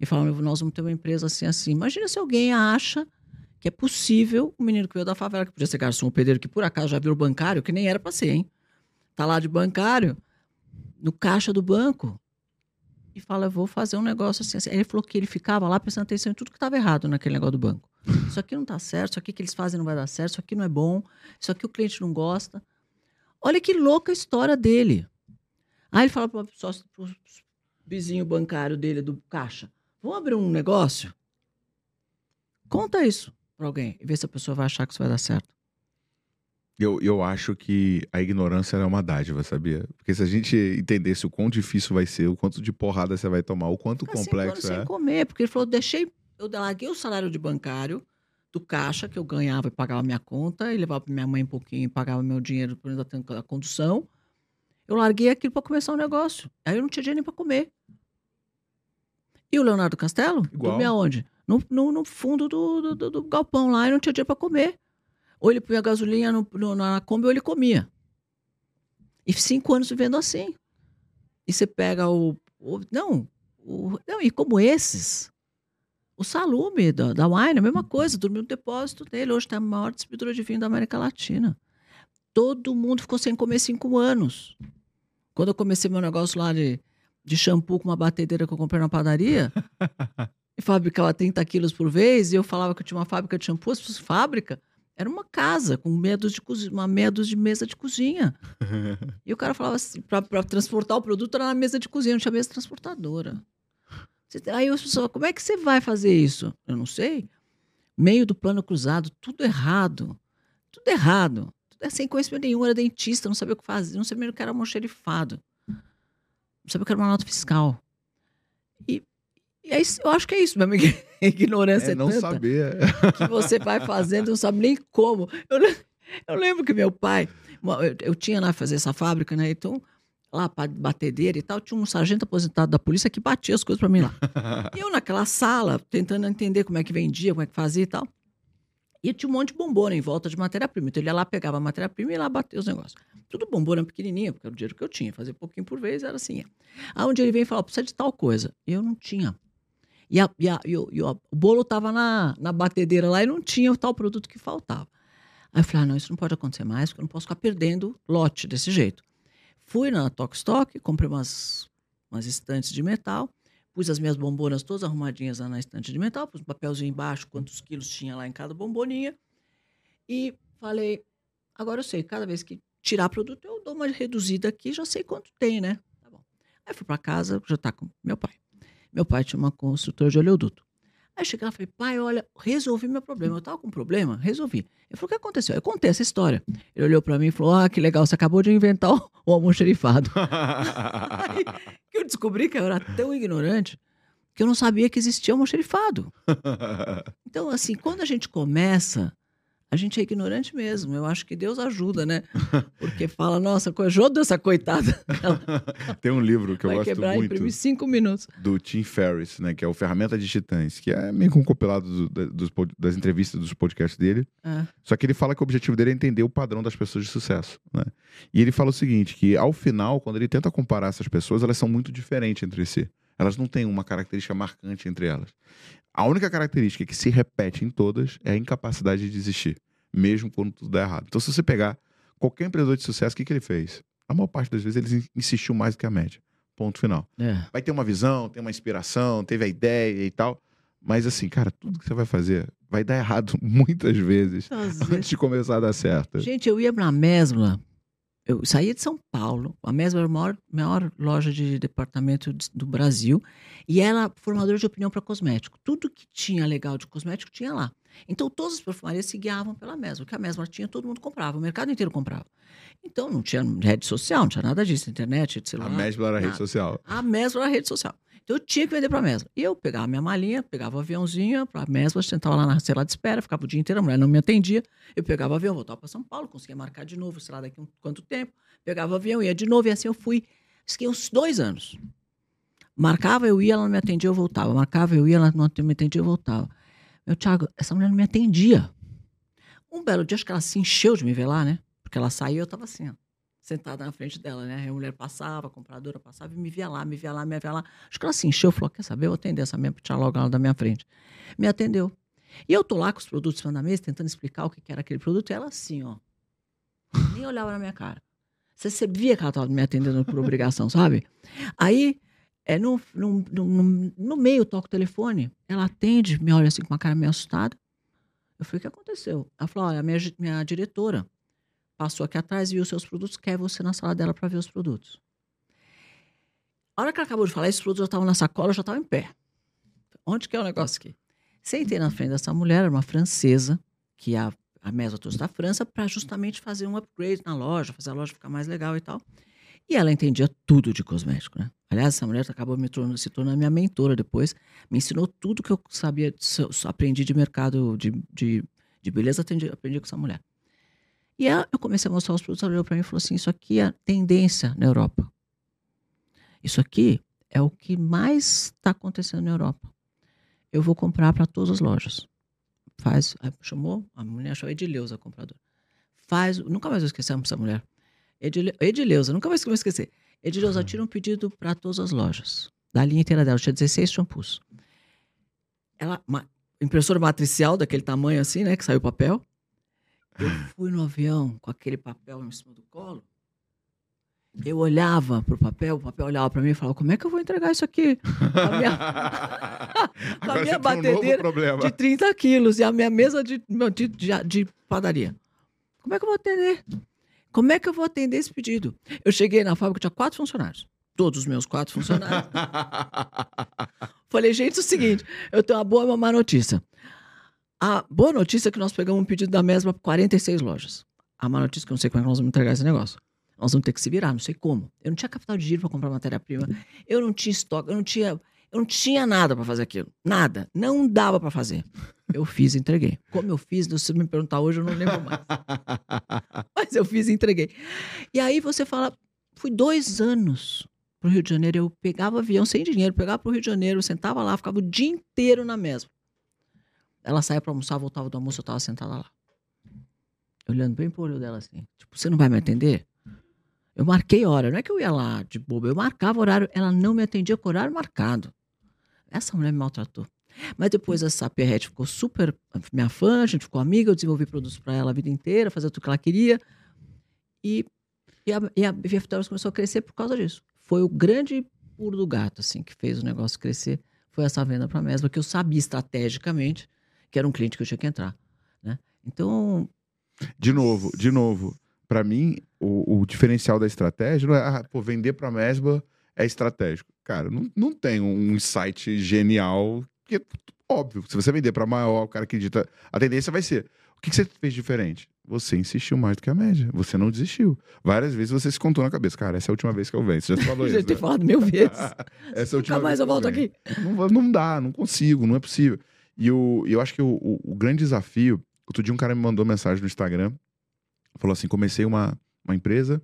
E falava: nós vamos ter uma empresa assim, assim. Imagina se alguém acha que é possível o menino que veio da favela, que podia ser garçom, pedreiro, que por acaso já virou bancário, que nem era para ser, hein? Tá lá de bancário, no caixa do banco, e fala, vou fazer um negócio assim, assim. Ele falou que ele ficava lá prestando atenção em tudo que estava errado naquele negócio do banco. Isso aqui não está certo, isso aqui que eles fazem não vai dar certo, isso aqui não é bom, isso aqui o cliente não gosta. Olha que louca a história dele. Aí ele fala para o vizinho bancário dele do caixa: vamos abrir um negócio? Conta isso para alguém e ver se a pessoa vai achar que isso vai dar certo. Eu, eu acho que a ignorância é uma dádiva, sabia? Porque se a gente entendesse o quão difícil vai ser, o quanto de porrada você vai tomar, o quanto Ficar complexo é. sem comer, porque ele falou, deixei, eu larguei o salário de bancário do caixa que eu ganhava e pagava minha conta, e levava para minha mãe um pouquinho e pagava meu dinheiro por da condução. Eu larguei aquilo para começar um negócio. Aí eu não tinha dinheiro nem para comer. E o Leonardo Castelo? Igual. Dormia onde? no, no, no fundo do, do, do, galpão lá e não tinha dinheiro para comer. Ou ele punha gasolina no, no, na Kombi ou ele comia. E cinco anos vivendo assim. E você pega o. o não, o, não, e como esses, o Salume da, da Wine, a mesma coisa, dormiu no depósito dele. Hoje está a maior distribuidora de vinho da América Latina. Todo mundo ficou sem comer cinco anos. Quando eu comecei meu negócio lá de, de shampoo com uma batedeira que eu comprei na padaria, e fabricava 30 quilos por vez, e eu falava que eu tinha uma fábrica de shampoo, as pessoas, fábrica, era uma casa com medos de cozinha, uma medos de mesa de cozinha. e o cara falava assim, para transportar o produto era na mesa de cozinha, não tinha mesa transportadora. Aí as pessoas, como é que você vai fazer isso? Eu não sei. Meio do plano cruzado, tudo errado. Tudo errado. Tudo é sem conhecimento nenhum, era dentista, não sabia o que fazer, não sabia o que era almoxerifado. Não sabia o que era uma nota fiscal. E e é isso, eu acho que é isso, meu amigo. Ignorância é, é não tanta saber. que você vai fazendo, não sabe nem como. Eu, eu lembro que meu pai, eu, eu tinha lá fazer essa fábrica, né? Então, lá para batedeira e tal, tinha um sargento aposentado da polícia que batia as coisas para mim lá. E eu naquela sala, tentando entender como é que vendia, como é que fazia e tal. E tinha um monte de bombona em volta de matéria-prima. Então ele ia lá, pegava a matéria-prima e ia lá bater os negócios. Tudo bombona pequenininha, porque era o dinheiro que eu tinha. Fazer pouquinho por vez era assim. Aonde ele vem e fala, precisa de tal coisa. E eu não tinha. E, a, e, a, e, o, e o, bolo estava na, na batedeira lá e não tinha o tal produto que faltava. Aí eu falei, ah, não, isso não pode acontecer mais, porque eu não posso ficar perdendo lote desse jeito. Fui na Stock, comprei umas, umas estantes de metal, pus as minhas bombonas todas arrumadinhas lá na estante de metal, pus um papelzinho embaixo, quantos quilos tinha lá em cada bomboninha, e falei, agora eu sei, cada vez que tirar produto, eu dou uma reduzida aqui, já sei quanto tem, né? Tá bom. Aí fui para casa, já tá com meu pai. Meu pai tinha uma construtora de oleoduto. Aí cheguei lá e falei, pai, olha, resolvi meu problema. Eu estava com um problema, resolvi. Ele falou, o que aconteceu? Eu contei essa história. Ele olhou para mim e falou, ah, que legal, você acabou de inventar o, almoxerifado. Aí que eu descobri que eu era tão ignorante que eu não sabia que existia almoxerifado. Então, assim, quando a gente começa a gente é ignorante mesmo. Eu acho que Deus ajuda, né? Porque fala, nossa, ajuda essa coitada. Tem um livro que eu gosto quebrar muito. cinco minutos. Do Tim Ferriss, né? Que é o Ferramenta de Titãs, que é meio que um compilado do, dos, das entrevistas dos podcasts dele. É. Só que ele fala que o objetivo dele é entender o padrão das pessoas de sucesso, né? E ele fala o seguinte, que ao final, quando ele tenta comparar essas pessoas, elas são muito diferentes entre si. Elas não têm uma característica marcante entre elas. A única característica que se repete em todas é a incapacidade de desistir, mesmo quando tudo dá errado. Então, se você pegar qualquer empreendedor de sucesso, o que, que ele fez? A maior parte das vezes ele insistiu mais do que a média. Ponto final. É. Vai ter uma visão, tem uma inspiração, teve a ideia e tal. Mas assim, cara, tudo que você vai fazer vai dar errado muitas vezes antes de começar a dar certo. Gente, eu ia pra Mesbla eu saía de São Paulo, a mesma maior, maior loja de departamento do Brasil, e era formadora de opinião para cosmético. Tudo que tinha legal de cosmético tinha lá. Então, todas as perfumarias se guiavam pela mesma. O que a mesma tinha, todo mundo comprava, o mercado inteiro comprava. Então, não tinha rede social, não tinha nada disso, internet, celular. A mesma era a rede social. A mesma era a rede social. Então eu tinha que vender para a Mesma. E eu pegava minha malinha, pegava o aviãozinho para a Mesma, sentava lá na sala de espera, ficava o dia inteiro, a mulher não me atendia. Eu pegava o avião, voltava para São Paulo, conseguia marcar de novo, sei lá, daqui um quanto tempo. Pegava o avião, ia de novo, e assim eu fui. Fiquei uns dois anos. Marcava, eu ia, ela não me atendia, eu voltava. Marcava, eu ia, ela não me atendia, eu voltava. Meu Thiago, essa mulher não me atendia. Um belo dia, acho que ela se encheu de me ver lá, né? Porque ela saiu eu estava assim, ó sentada na frente dela, né? A mulher passava, a compradora passava e me via lá, me via lá, me via lá. Acho que ela se encheu, falou: quer saber? Eu atender essa minha tia logo lá da minha frente. Me atendeu. E eu tô lá com os produtos na mesa, tentando explicar o que era aquele produto, e ela assim, ó. Nem olhava na minha cara. Você, via que ela estava me atendendo por obrigação, sabe? Aí, é, no, no, no, no meio, toco o telefone, ela atende, me olha assim com uma cara meio assustada. Eu falei, o que aconteceu? Ela falou, olha, minha, minha diretora passou aqui atrás, viu seus produtos, quer você na sala dela para ver os produtos. A hora que ela acabou de falar, esses produtos já estavam na sacola, já estava em pé. Onde que é o negócio aqui? Sentei na frente dessa mulher, era uma francesa, que é a, a mesa trouxe da França, para justamente fazer um upgrade na loja, fazer a loja ficar mais legal e tal. E ela entendia tudo de cosmético, né? Aliás, essa mulher acabou me tornando, se tornando minha mentora depois. Me ensinou tudo que eu sabia, aprendi de mercado de, de, de beleza, aprendi, aprendi com essa mulher. E ela, eu comecei a mostrar os produtos, ela olhou para mim e falou assim: Isso aqui é tendência na Europa. Isso aqui é o que mais está acontecendo na Europa. Eu vou comprar para todas as lojas. Faz, chamou, a mulher achou Edileuza, a compradora. Faz, nunca mais vou esquecer essa mulher. Edile, Edileuza, nunca mais vou esquecer. Edileuza, tira um pedido para todas as lojas. Da linha inteira dela, tinha 16 shampoos. Ela, uma impressora matricial daquele tamanho assim, né, que saiu o papel. Eu fui no avião com aquele papel em cima do colo Eu olhava pro papel, o papel olhava para mim e falava: como é que eu vou entregar isso aqui? A minha, a minha batedeira um de 30 quilos e a minha mesa de, de, de, de padaria. Como é que eu vou atender? Como é que eu vou atender esse pedido? Eu cheguei na fábrica, tinha quatro funcionários. Todos os meus quatro funcionários. Falei, gente, é o seguinte: eu tenho uma boa e uma má notícia. A boa notícia é que nós pegamos um pedido da mesma para 46 lojas. A má notícia é que eu não sei como é que nós vamos entregar esse negócio. Nós vamos ter que se virar, não sei como. Eu não tinha capital de giro para comprar matéria-prima. Eu não tinha estoque, eu não tinha, eu não tinha nada para fazer aquilo. Nada. Não dava para fazer. Eu fiz e entreguei. Como eu fiz, se você me perguntar hoje, eu não lembro mais. Mas eu fiz e entreguei. E aí você fala, fui dois anos pro Rio de Janeiro. Eu pegava avião sem dinheiro, pegava pro Rio de Janeiro, sentava lá, ficava o dia inteiro na mesa. Ela saía para almoçar, voltava do almoço, eu tava sentada lá. Olhando bem pro olho dela assim. Tipo, você não vai me atender? Eu marquei hora, não é que eu ia lá de bobo, eu marcava horário, ela não me atendia com horário marcado. Essa mulher me maltratou. Mas depois a Sapierret ficou super minha fã, a gente ficou amiga, eu desenvolvi produtos para ela a vida inteira, fazia tudo que ela queria. E, e a, e a BFF começou a crescer por causa disso. Foi o grande pulo do gato, assim, que fez o negócio crescer. Foi essa venda para a Mesma, que eu sabia estrategicamente que era um cliente que eu tinha que entrar. Né? Então. De novo, de novo para mim, o, o, diferencial da estratégia não é, ah, pô, vender para Mesba é estratégico. Cara, não, não tem um insight genial que é óbvio. Se você vender para maior, o cara acredita, a tendência vai ser. O que, que, você fez diferente? Você insistiu mais do que a média. Você não desistiu. Várias vezes você se contou na cabeça, cara, essa é a última vez que eu venho. Você já falou isso. Já ter falado mil vezes. essa é a última Nunca mais eu volto aqui. Não, não dá, não consigo, não é possível. E eu, eu acho que o, o, o grande desafio. Outro dia um cara me mandou mensagem no Instagram Falou assim: comecei uma, uma empresa,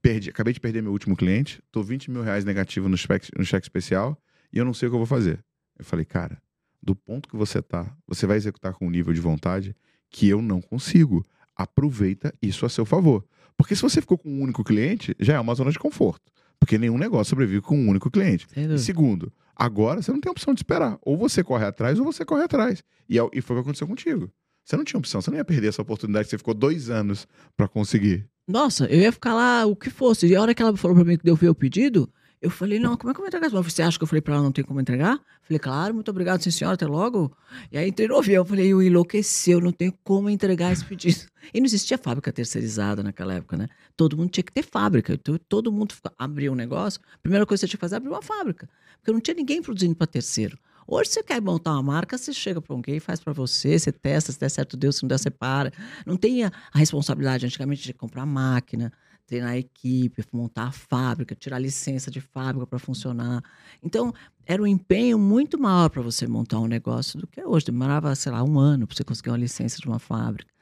perdi, acabei de perder meu último cliente, tô 20 mil reais negativo no cheque, no cheque especial e eu não sei o que eu vou fazer. Eu falei, cara, do ponto que você tá, você vai executar com um nível de vontade que eu não consigo. Aproveita isso a seu favor. Porque se você ficou com um único cliente, já é uma zona de conforto. Porque nenhum negócio sobrevive com um único cliente. E segundo, agora você não tem opção de esperar. Ou você corre atrás ou você corre atrás. E, é e foi o que aconteceu contigo. Você não tinha opção, você não ia perder essa oportunidade que você ficou dois anos para conseguir. Nossa, eu ia ficar lá o que fosse. E a hora que ela falou para mim que deu o pedido, eu falei, não, como é que eu vou entregar? Você acha que eu falei para ela não tem como entregar? Falei, claro, muito obrigado, sim senhora, até logo. E aí entrei no avião, falei, eu enlouqueceu, não tenho como entregar esse pedido. E não existia fábrica terceirizada naquela época, né? Todo mundo tinha que ter fábrica. Então, todo mundo abria um negócio, a primeira coisa que você tinha que fazer é abrir uma fábrica. Porque não tinha ninguém produzindo para terceiro. Hoje você quer montar uma marca, você chega para alguém, faz para você, você testa, se der certo, Deus, se não der, você para. Não tem a, responsabilidade antigamente de comprar máquina, treinar a equipe, montar a fábrica, tirar a licença de fábrica para funcionar. Então, era um empenho muito maior para você montar um negócio do que hoje. Demorava, sei lá, um ano para você conseguir uma licença de uma fábrica.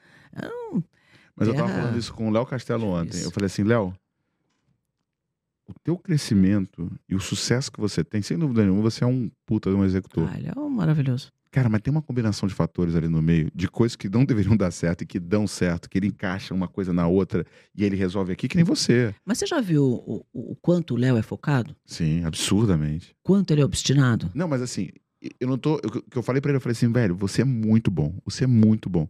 Um... Mas eu estava falando isso com o Léo Castelo ontem. Eu falei assim, Léo, o teu crescimento e o sucesso que você tem, sem dúvida nenhuma, você é um puta de um executor. Ah, ele é um maravilhoso. Cara, mas tem uma combinação de fatores ali no meio, de coisas que não deveriam dar certo e que dão certo, que ele encaixa uma coisa na outra e ele resolve aqui, que nem você. Mas você já viu o, o, o quanto o Léo é focado? Sim, absurdamente. Quanto ele é obstinado? Não, mas assim, eu não tô. O que eu falei para ele, eu falei assim, velho, você é muito bom. Você é muito bom.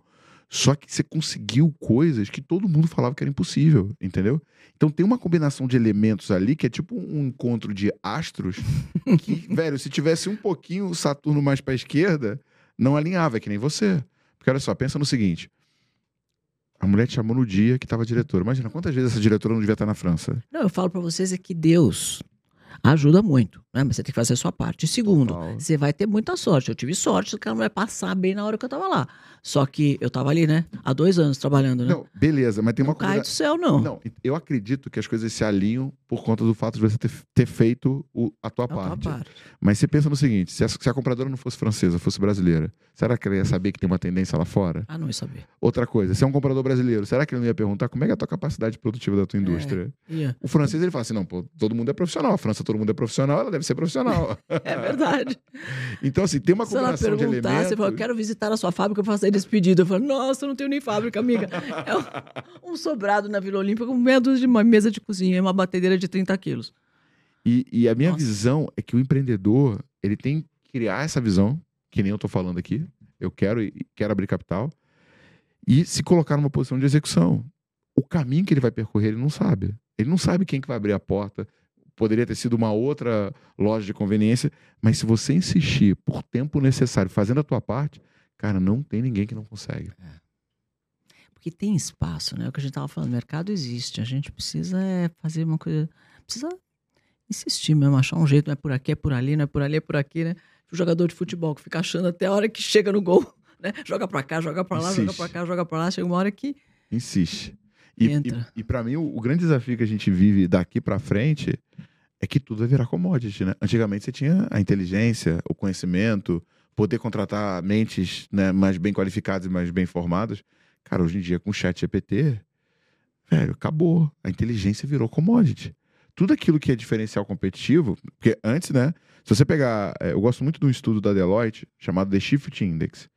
Só que você conseguiu coisas que todo mundo falava que era impossível, entendeu? Então tem uma combinação de elementos ali que é tipo um encontro de astros que, velho, se tivesse um pouquinho o Saturno mais para a esquerda, não alinhava, é que nem você. Porque olha só, pensa no seguinte: a mulher te chamou no dia que estava diretora. Imagina quantas vezes essa diretora não devia estar na França. Não, eu falo para vocês é que Deus ajuda muito, né? Mas você tem que fazer a sua parte. E segundo, Total. você vai ter muita sorte. Eu tive sorte que ela vai passar bem na hora que eu tava lá. Só que eu tava ali, né? Há dois anos trabalhando, né? Não, beleza, mas tem uma não coisa. Cai do céu, não. Não, eu acredito que as coisas se alinham por conta do fato de você ter, ter feito o, a, tua, a parte. tua parte. Mas você pensa no seguinte: se a, se a, compradora não fosse francesa, fosse brasileira, será que ela ia saber que tem uma tendência lá fora? Ah, não ia saber. Outra coisa, se é um comprador brasileiro, será que ele não ia perguntar como é, é a tua capacidade produtiva da tua é, indústria? É, O francês ele fala assim: não, pô, todo mundo é profissional. A França, todo mundo é profissional, ela deve ser profissional. é verdade. então, assim, tem uma combinação de elementos. Você fala, eu quero visitar a sua fábrica para fazer esse pedido. Eu falo, nossa, eu não tenho nem fábrica, amiga. É um, sobrado na Vila Olímpia com meia dúzia de uma mesa de cozinha e uma batedeira de 30 quilos. E, e a minha nossa. visão é que o empreendedor, ele tem que criar essa visão, que nem eu estou falando aqui. Eu quero, quero abrir capital. E se colocar numa posição de execução. O caminho que ele vai percorrer, ele não sabe. Ele não sabe quem que vai abrir a porta. Poderia ter sido uma outra loja de conveniência, mas se você insistir por tempo necessário fazendo a tua parte, cara, não tem ninguém que não consegue. É. Porque tem espaço, né? O que a gente estava falando, o mercado existe. A gente precisa é, fazer uma coisa. Precisa insistir mesmo, achar um jeito, não é por aqui, é por ali, não é por ali, é por aqui, né? O jogador de futebol que fica achando até a hora que chega no gol, né? Joga para cá, joga para lá, Insiste. joga para cá, joga para lá, chega uma hora que. Insiste. E, Entra. e, e para mim, o, o, grande desafio que a gente vive daqui para frente é que tudo vai virar commodity, né? Antigamente você tinha a inteligência, o conhecimento, poder contratar mentes né, mais bem qualificadas e mais bem formadas. Cara, hoje em dia, com o chat GPT, velho, acabou. A inteligência virou commodity. Tudo aquilo que é diferencial competitivo, porque antes, né? Se você pegar. É, eu gosto muito de um estudo da Deloitte chamado The Shift Index.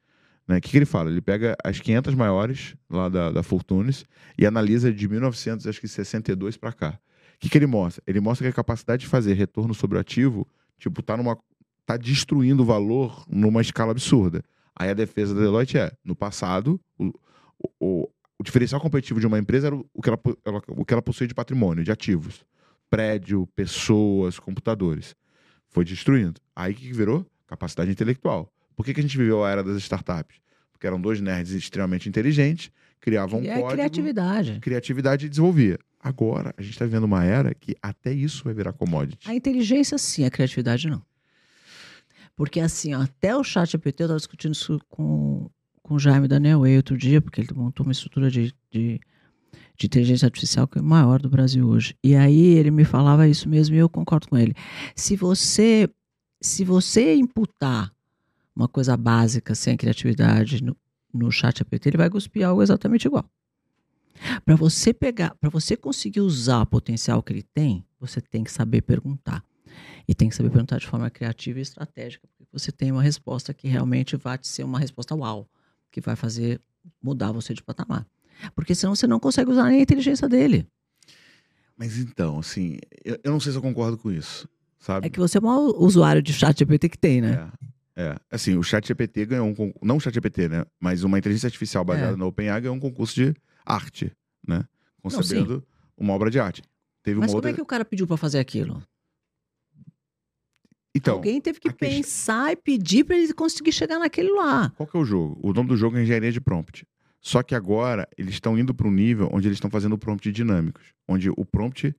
Né? O que, que ele fala? Ele pega as 500 maiores lá da, da Fortunes e analisa de 1962 para cá. O que, que ele mostra? Ele mostra que a capacidade de fazer retorno sobre o ativo, tipo, tá numa. tá destruindo o valor numa escala absurda. Aí a defesa da Deloitte é, no passado, o, o, o diferencial competitivo de uma empresa era o que ela, ela, o que ela possui de patrimônio, de ativos. Prédio, pessoas, computadores. Foi destruindo. Aí o que virou? Capacidade intelectual. Por que, que a gente viveu a era das startups? Porque eram dois nerds extremamente inteligentes, criavam um é código. criatividade. Criatividade e desenvolvia. Agora, a gente está vivendo uma era que até isso vai virar commodity. A inteligência, sim, a criatividade, não. Porque, assim, ó, até o chat GPT, eu estava discutindo isso com, com o Jaime Daniel Way outro dia, porque ele montou uma estrutura de, de, de, inteligência artificial que é maior do Brasil hoje. E aí ele me falava isso mesmo e eu concordo com ele. Se você, se você imputar uma coisa básica sem criatividade no, no chat GPT, ele vai cuspir algo exatamente igual. Para você pegar, para você conseguir usar o potencial que ele tem, você tem que saber perguntar. E tem que saber perguntar de forma criativa e estratégica, porque você tem uma resposta que realmente vai ser uma resposta uau que vai fazer mudar você de patamar. Porque senão você não consegue usar nem a inteligência dele. Mas então, assim, eu, eu não sei se eu concordo com isso, sabe? É que você é o maior usuário de chat GPT que tem, né? É, é. assim, o chat GPT ganhou um não o chat GPT, né? Mas uma inteligência artificial baseada é. no OpenAI ganhou um concurso de arte, né? Concebendo não, uma obra de arte. Teve Mas como outra... é que o cara pediu para fazer aquilo? Então, Alguém teve que pensar e pedir para ele conseguir chegar naquele lá. Qual que é o jogo? O nome do jogo é engenharia de prompt. Só que agora eles estão indo para um nível onde eles estão fazendo prompt dinâmicos, onde o prompt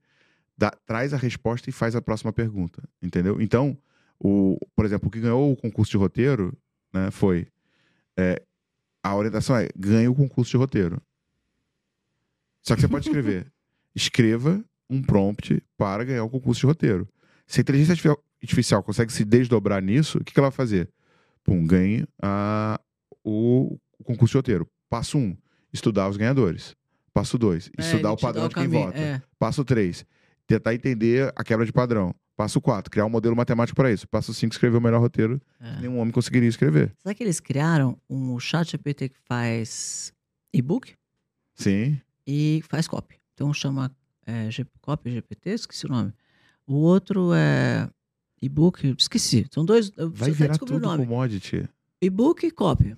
dá, traz a resposta e faz a próxima pergunta, entendeu? Então, o, por exemplo, o que ganhou o concurso de roteiro, né, foi é, a orientação é ganhe o concurso de roteiro. Só que você pode escrever, escreva um prompt para ganhar o concurso de roteiro. Se a inteligência artificial consegue se desdobrar nisso, o que, que ela vai fazer? Pum, ganhe a, o, o concurso de roteiro. Passo um, estudar os ganhadores. Passo dois, é, estudar o padrão o de quem vota. É. Passo três, tentar entender a quebra de padrão. Passo quatro, criar um modelo matemático para isso. Passo cinco, escrever o melhor roteiro é. que nenhum homem conseguiria escrever. Será que eles criaram um chat GPT que faz e-book? Sim. E faz copy. Então chama é, copy GPT, esqueci o nome. O outro é E-book, esqueci. São dois. Vai virar tudo o nome. commodity. E-book e copy.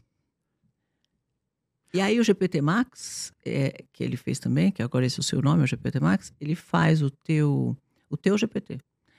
E aí o GPT Max, é, que ele fez também, que agora esse é o seu nome, o GPT Max, ele faz o teu, o teu GPT.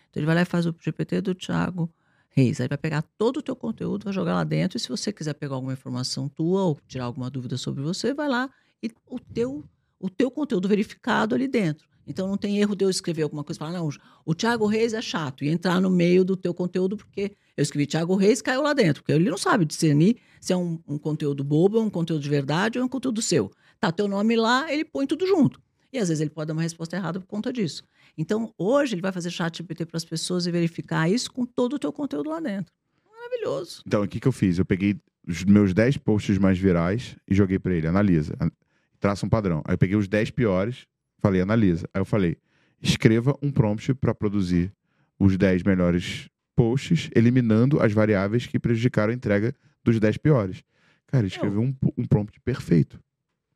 Então ele vai lá e faz o GPT do Thiago Reis. Aí vai pegar todo o teu conteúdo, vai jogar lá dentro. E se você quiser pegar alguma informação tua ou tirar alguma dúvida sobre você, vai lá e o teu, o teu conteúdo verificado ali dentro. Então não tem erro de eu escrever alguma coisa e falar, não, o Thiago Reis é chato, e entrar no meio do teu conteúdo, porque eu escrevi Thiago Reis caiu lá dentro, porque ele não sabe discernir se é um, um conteúdo bobo, um conteúdo de verdade ou é um conteúdo seu. Tá teu nome lá, ele põe tudo junto. E às vezes ele pode dar uma resposta errada por conta disso. Então, hoje ele vai fazer chat GPT para as pessoas e verificar isso com todo o teu conteúdo lá dentro. Maravilhoso. Então, o que, que eu fiz? Eu peguei os meus 10 posts mais virais e joguei para ele. Analisa. Traça um padrão. Aí eu peguei os 10 piores Falei, analisa. Aí eu falei, escreva um prompt para produzir os 10 melhores posts, eliminando as variáveis que prejudicaram a entrega dos 10 piores. Cara, escreveu um, um prompt perfeito.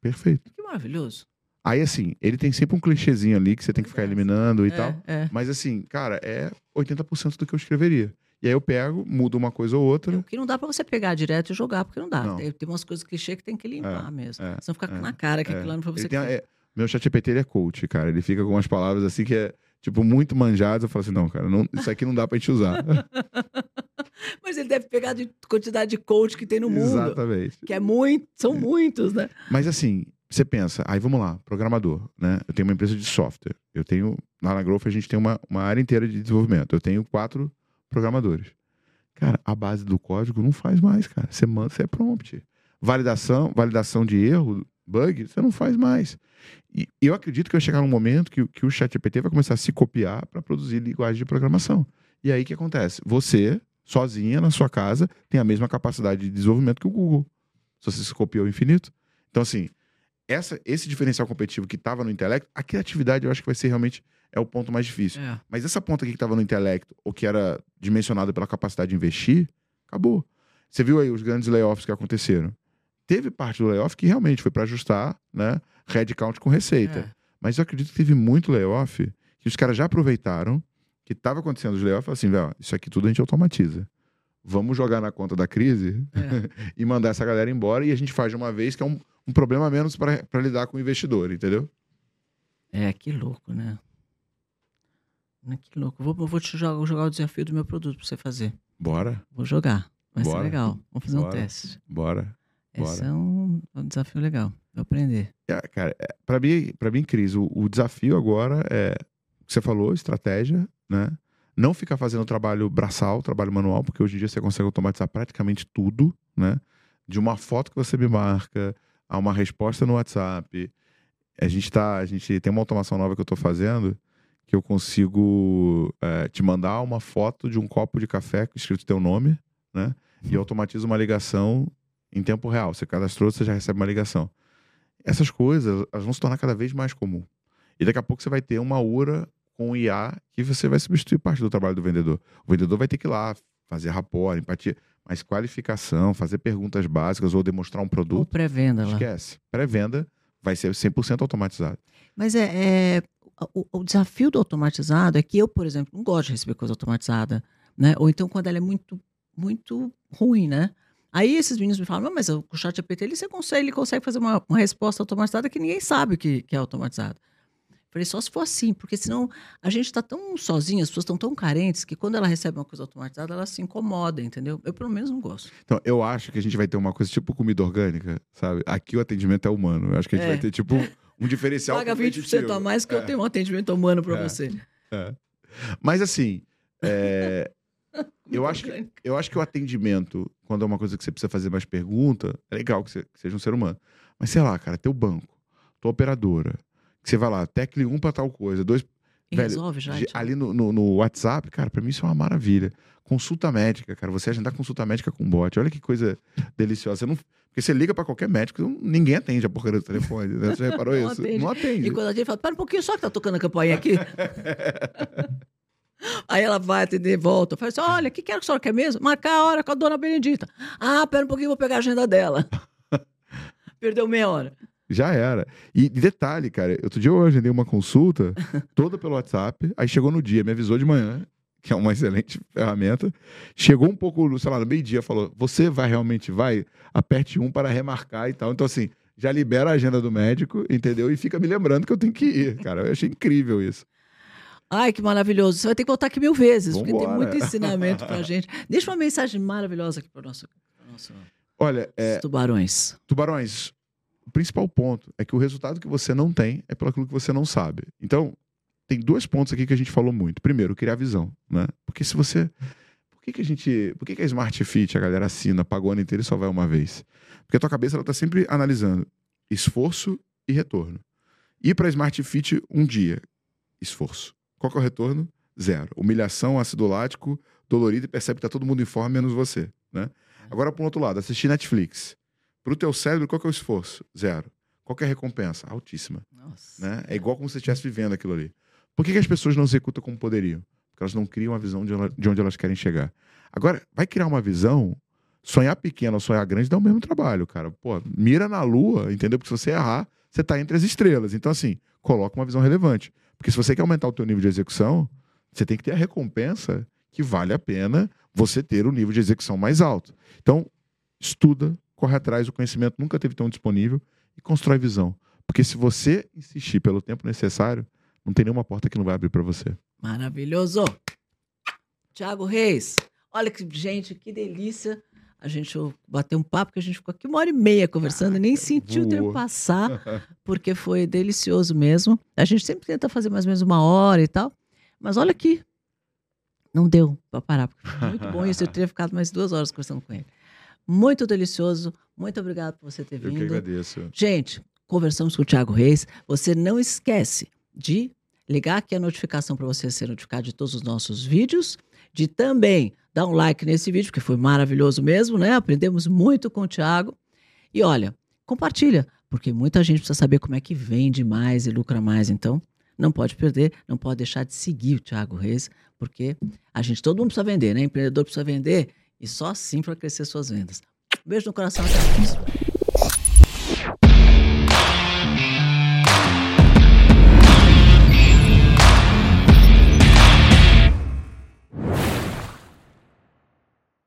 Perfeito. Que maravilhoso. Aí, assim, ele tem sempre um clichêzinho ali que você tem que ficar eliminando e é, tal. É. Mas, assim, cara, é 80% do que eu escreveria. E aí eu pego, mudo uma coisa ou outra. É, porque não dá para você pegar direto e jogar, porque não dá. Não. Tem, umas coisas clichê que tem que limpar é, mesmo. É, Senão fica é, na cara que aquilo lá não foi você tem, Meu chat GPT ele é coach, cara. Ele fica com umas palavras assim que é, tipo, muito manjadas. Eu falo assim, não, cara, não, isso aqui não dá pra gente usar. Mas ele deve pegar de quantidade de coach que tem no mundo. Exatamente. Que é muito, são muitos, né? Mas assim, você pensa, aí vamos lá, programador, né? Eu tenho uma empresa de software. Eu tenho, lá na Growth a gente tem uma, uma área inteira de desenvolvimento. Eu tenho quatro programadores. Cara, a base do código não faz mais, cara. Você manda, você é prompt. Validação, validação de erro, bug, você não faz mais. E eu acredito que vai chegar um momento que, que o ChatGPT vai começar a se copiar para produzir linguagem de programação. E aí o que acontece? Você, sozinha, na sua casa, tem a mesma capacidade de desenvolvimento que o Google. Se você se copiou infinito. Então, assim, essa, esse diferencial competitivo que estava no intelecto, a criatividade eu acho que vai ser realmente é o ponto mais difícil. É. Mas essa ponta aqui que estava no intelecto, ou que era dimensionada pela capacidade de investir, acabou. Você viu aí os grandes layoffs que aconteceram. Teve parte do layoff que realmente foi para ajustar, né? Headcount com receita. É. Mas eu acredito que teve muito layoff que os caras já aproveitaram que estava acontecendo os layoffs e assim, velho, isso aqui tudo a gente automatiza. Vamos jogar na conta da crise É. e mandar essa galera embora e a gente faz de uma vez, que é um, um problema menos para lidar com o investidor, entendeu? É, que louco, né? Né, Que louco. Vou, vou te jogar, jogar o desafio do meu produto pra você fazer. Bora, Vou jogar. Vai Bora. ser legal. Vamos fazer um Bora. teste. bora. Bora. Esse é um, um desafio legal. Vou aprender. É, cara, é, pra mim, para mim, Cris, o, o desafio agora é o que você falou, estratégia, né? Não ficar fazendo trabalho braçal, trabalho manual, porque hoje em dia você consegue automatizar praticamente tudo, né? De uma foto que você me marca a uma resposta no WhatsApp. A gente tá, a gente tem uma automação nova que eu tô fazendo que eu consigo é, te mandar uma foto de um copo de café escrito teu nome, né? E eu automatizo uma ligação em tempo real. Você cadastrou, você já recebe uma ligação. Essas coisas, elas vão se tornar cada vez mais comum. E daqui a pouco você vai ter uma URA com IA que você vai substituir parte do trabalho do vendedor. O vendedor vai ter que ir lá fazer rapport, empatia, mas qualificação, fazer perguntas básicas ou demonstrar um Ou produto, pré-venda lá. esquece. Pré-venda vai ser 100% automatizado. Mas é, é- o, o desafio do automatizado é que eu, por exemplo, não gosto de receber coisa automatizada, né? Ou então quando ela é muito, muito ruim, né? Aí esses meninos me falam, mas o chat GPT ele, você consegue, ele consegue fazer uma, uma resposta automatizada que ninguém sabe que, que é automatizada. Falei, só se for assim, porque senão a gente está tão sozinho, as pessoas estão tão carentes que quando ela recebe uma coisa automatizada, ela se incomoda, entendeu? Eu pelo menos não gosto. Então, eu acho que a gente vai ter uma coisa tipo comida orgânica, sabe? Aqui o atendimento é humano. Eu acho que a gente É. vai ter, tipo, um diferencial Paga 20% competitivo. a mais que eu É. tenho um atendimento humano para É. você. É. Mas assim, é, eu, acho que, eu acho que o atendimento, quando é uma coisa que você precisa fazer mais pergunta, é legal que você que seja um ser humano. Mas sei lá, cara, teu banco, tua operadora, que você vai lá, tecle um pra tal coisa, dois. E velho, resolve já. ali no, no, no WhatsApp, cara, pra mim isso é uma maravilha. Consulta médica, cara, você agendar consulta médica com bot, olha que coisa deliciosa. Você não, porque você liga pra qualquer médico, ninguém atende a porcaria do telefone. Né? Você já reparou Não isso? atende. Não atende. E quando a gente fala, pera um pouquinho só que tá tocando a campainha aqui. Aí ela vai atender, volta. Fala assim: olha, o que, que era que a senhora quer mesmo? Marcar a hora com a dona Benedita. Ah, pera um pouquinho, vou pegar a agenda dela. Perdeu meia hora. Já era. E e detalhe, cara, outro dia eu agendei uma consulta toda pelo WhatsApp, aí chegou no dia, me avisou de manhã, que é uma excelente ferramenta. Chegou um pouco, sei lá, no meio-dia, falou: você vai realmente vai? Aperte um para remarcar e tal. Então, assim, já libera a agenda do médico, entendeu? E fica me lembrando que eu tenho que ir, cara. Eu achei incrível isso. Ai, que maravilhoso. Você vai ter que voltar aqui mil vezes, porque tem Vambora. muito ensinamento pra gente. Deixa uma mensagem maravilhosa aqui para nosso, pro nosso Olha, é, tubarões. Tubarões, o principal ponto é que o resultado que você não tem é pelo aquilo que você não sabe. Então, tem dois pontos aqui que a gente falou muito. Primeiro, criar visão, né? Porque se você. Por que, que a gente. Por que, que a Smart Fit a galera assina, pagou o ano inteiro e só vai uma vez? Porque a tua cabeça ela tá sempre analisando esforço e retorno. Ir para Smart Fit um dia, esforço. Qual que é o retorno? Zero. Humilhação, ácido lático, dolorido e percebe que tá todo mundo em forma, menos você, né? Agora, para outro lado, assistir Netflix. Para o teu cérebro, qual que é o esforço? Zero. Qual que é a recompensa? Altíssima. Nossa. Né? É igual como se você estivesse vivendo aquilo ali. Por que, que as pessoas não executam como poderiam? Porque elas não criam a visão de, ela- de onde elas querem chegar. Agora, vai criar uma visão, sonhar pequeno ou sonhar grande dá o mesmo trabalho, cara. Pô, mira na lua, entendeu? Porque se você errar, você tá entre as estrelas. Então, assim, coloca uma visão relevante. Porque se você quer aumentar o teu nível de execução, você tem que ter a recompensa que vale a pena você ter o nível de execução mais alto. Então, estuda, corre atrás, o conhecimento nunca teve tão disponível e constrói visão. Porque se você insistir pelo tempo necessário, não tem nenhuma porta que não vai abrir para você. Maravilhoso. Tiago Reis. Olha que gente, que delícia. A gente bateu um papo que a gente ficou aqui uma hora e meia conversando e nem sentiu o tempo passar, porque foi delicioso mesmo. A gente sempre tenta fazer mais ou menos uma hora e tal, mas olha aqui, não deu para parar, porque foi muito bom isso. Eu teria ficado mais duas horas conversando com ele. Muito delicioso. Muito obrigado por você ter vindo. Eu que agradeço. Gente, conversamos com o Thiago Reis. Você não esquece de ligar aqui a notificação para você ser notificado de todos os nossos vídeos, de também dar um like nesse vídeo, que foi maravilhoso mesmo, né? Aprendemos muito com o Thiago. E olha, compartilha, porque muita gente precisa saber como é que vende mais e lucra mais. Então, não pode perder, não pode deixar de seguir o Thiago Reis, porque a gente, todo mundo precisa vender, né? Empreendedor precisa vender e só assim para crescer suas vendas. Beijo no coração, até a próxima.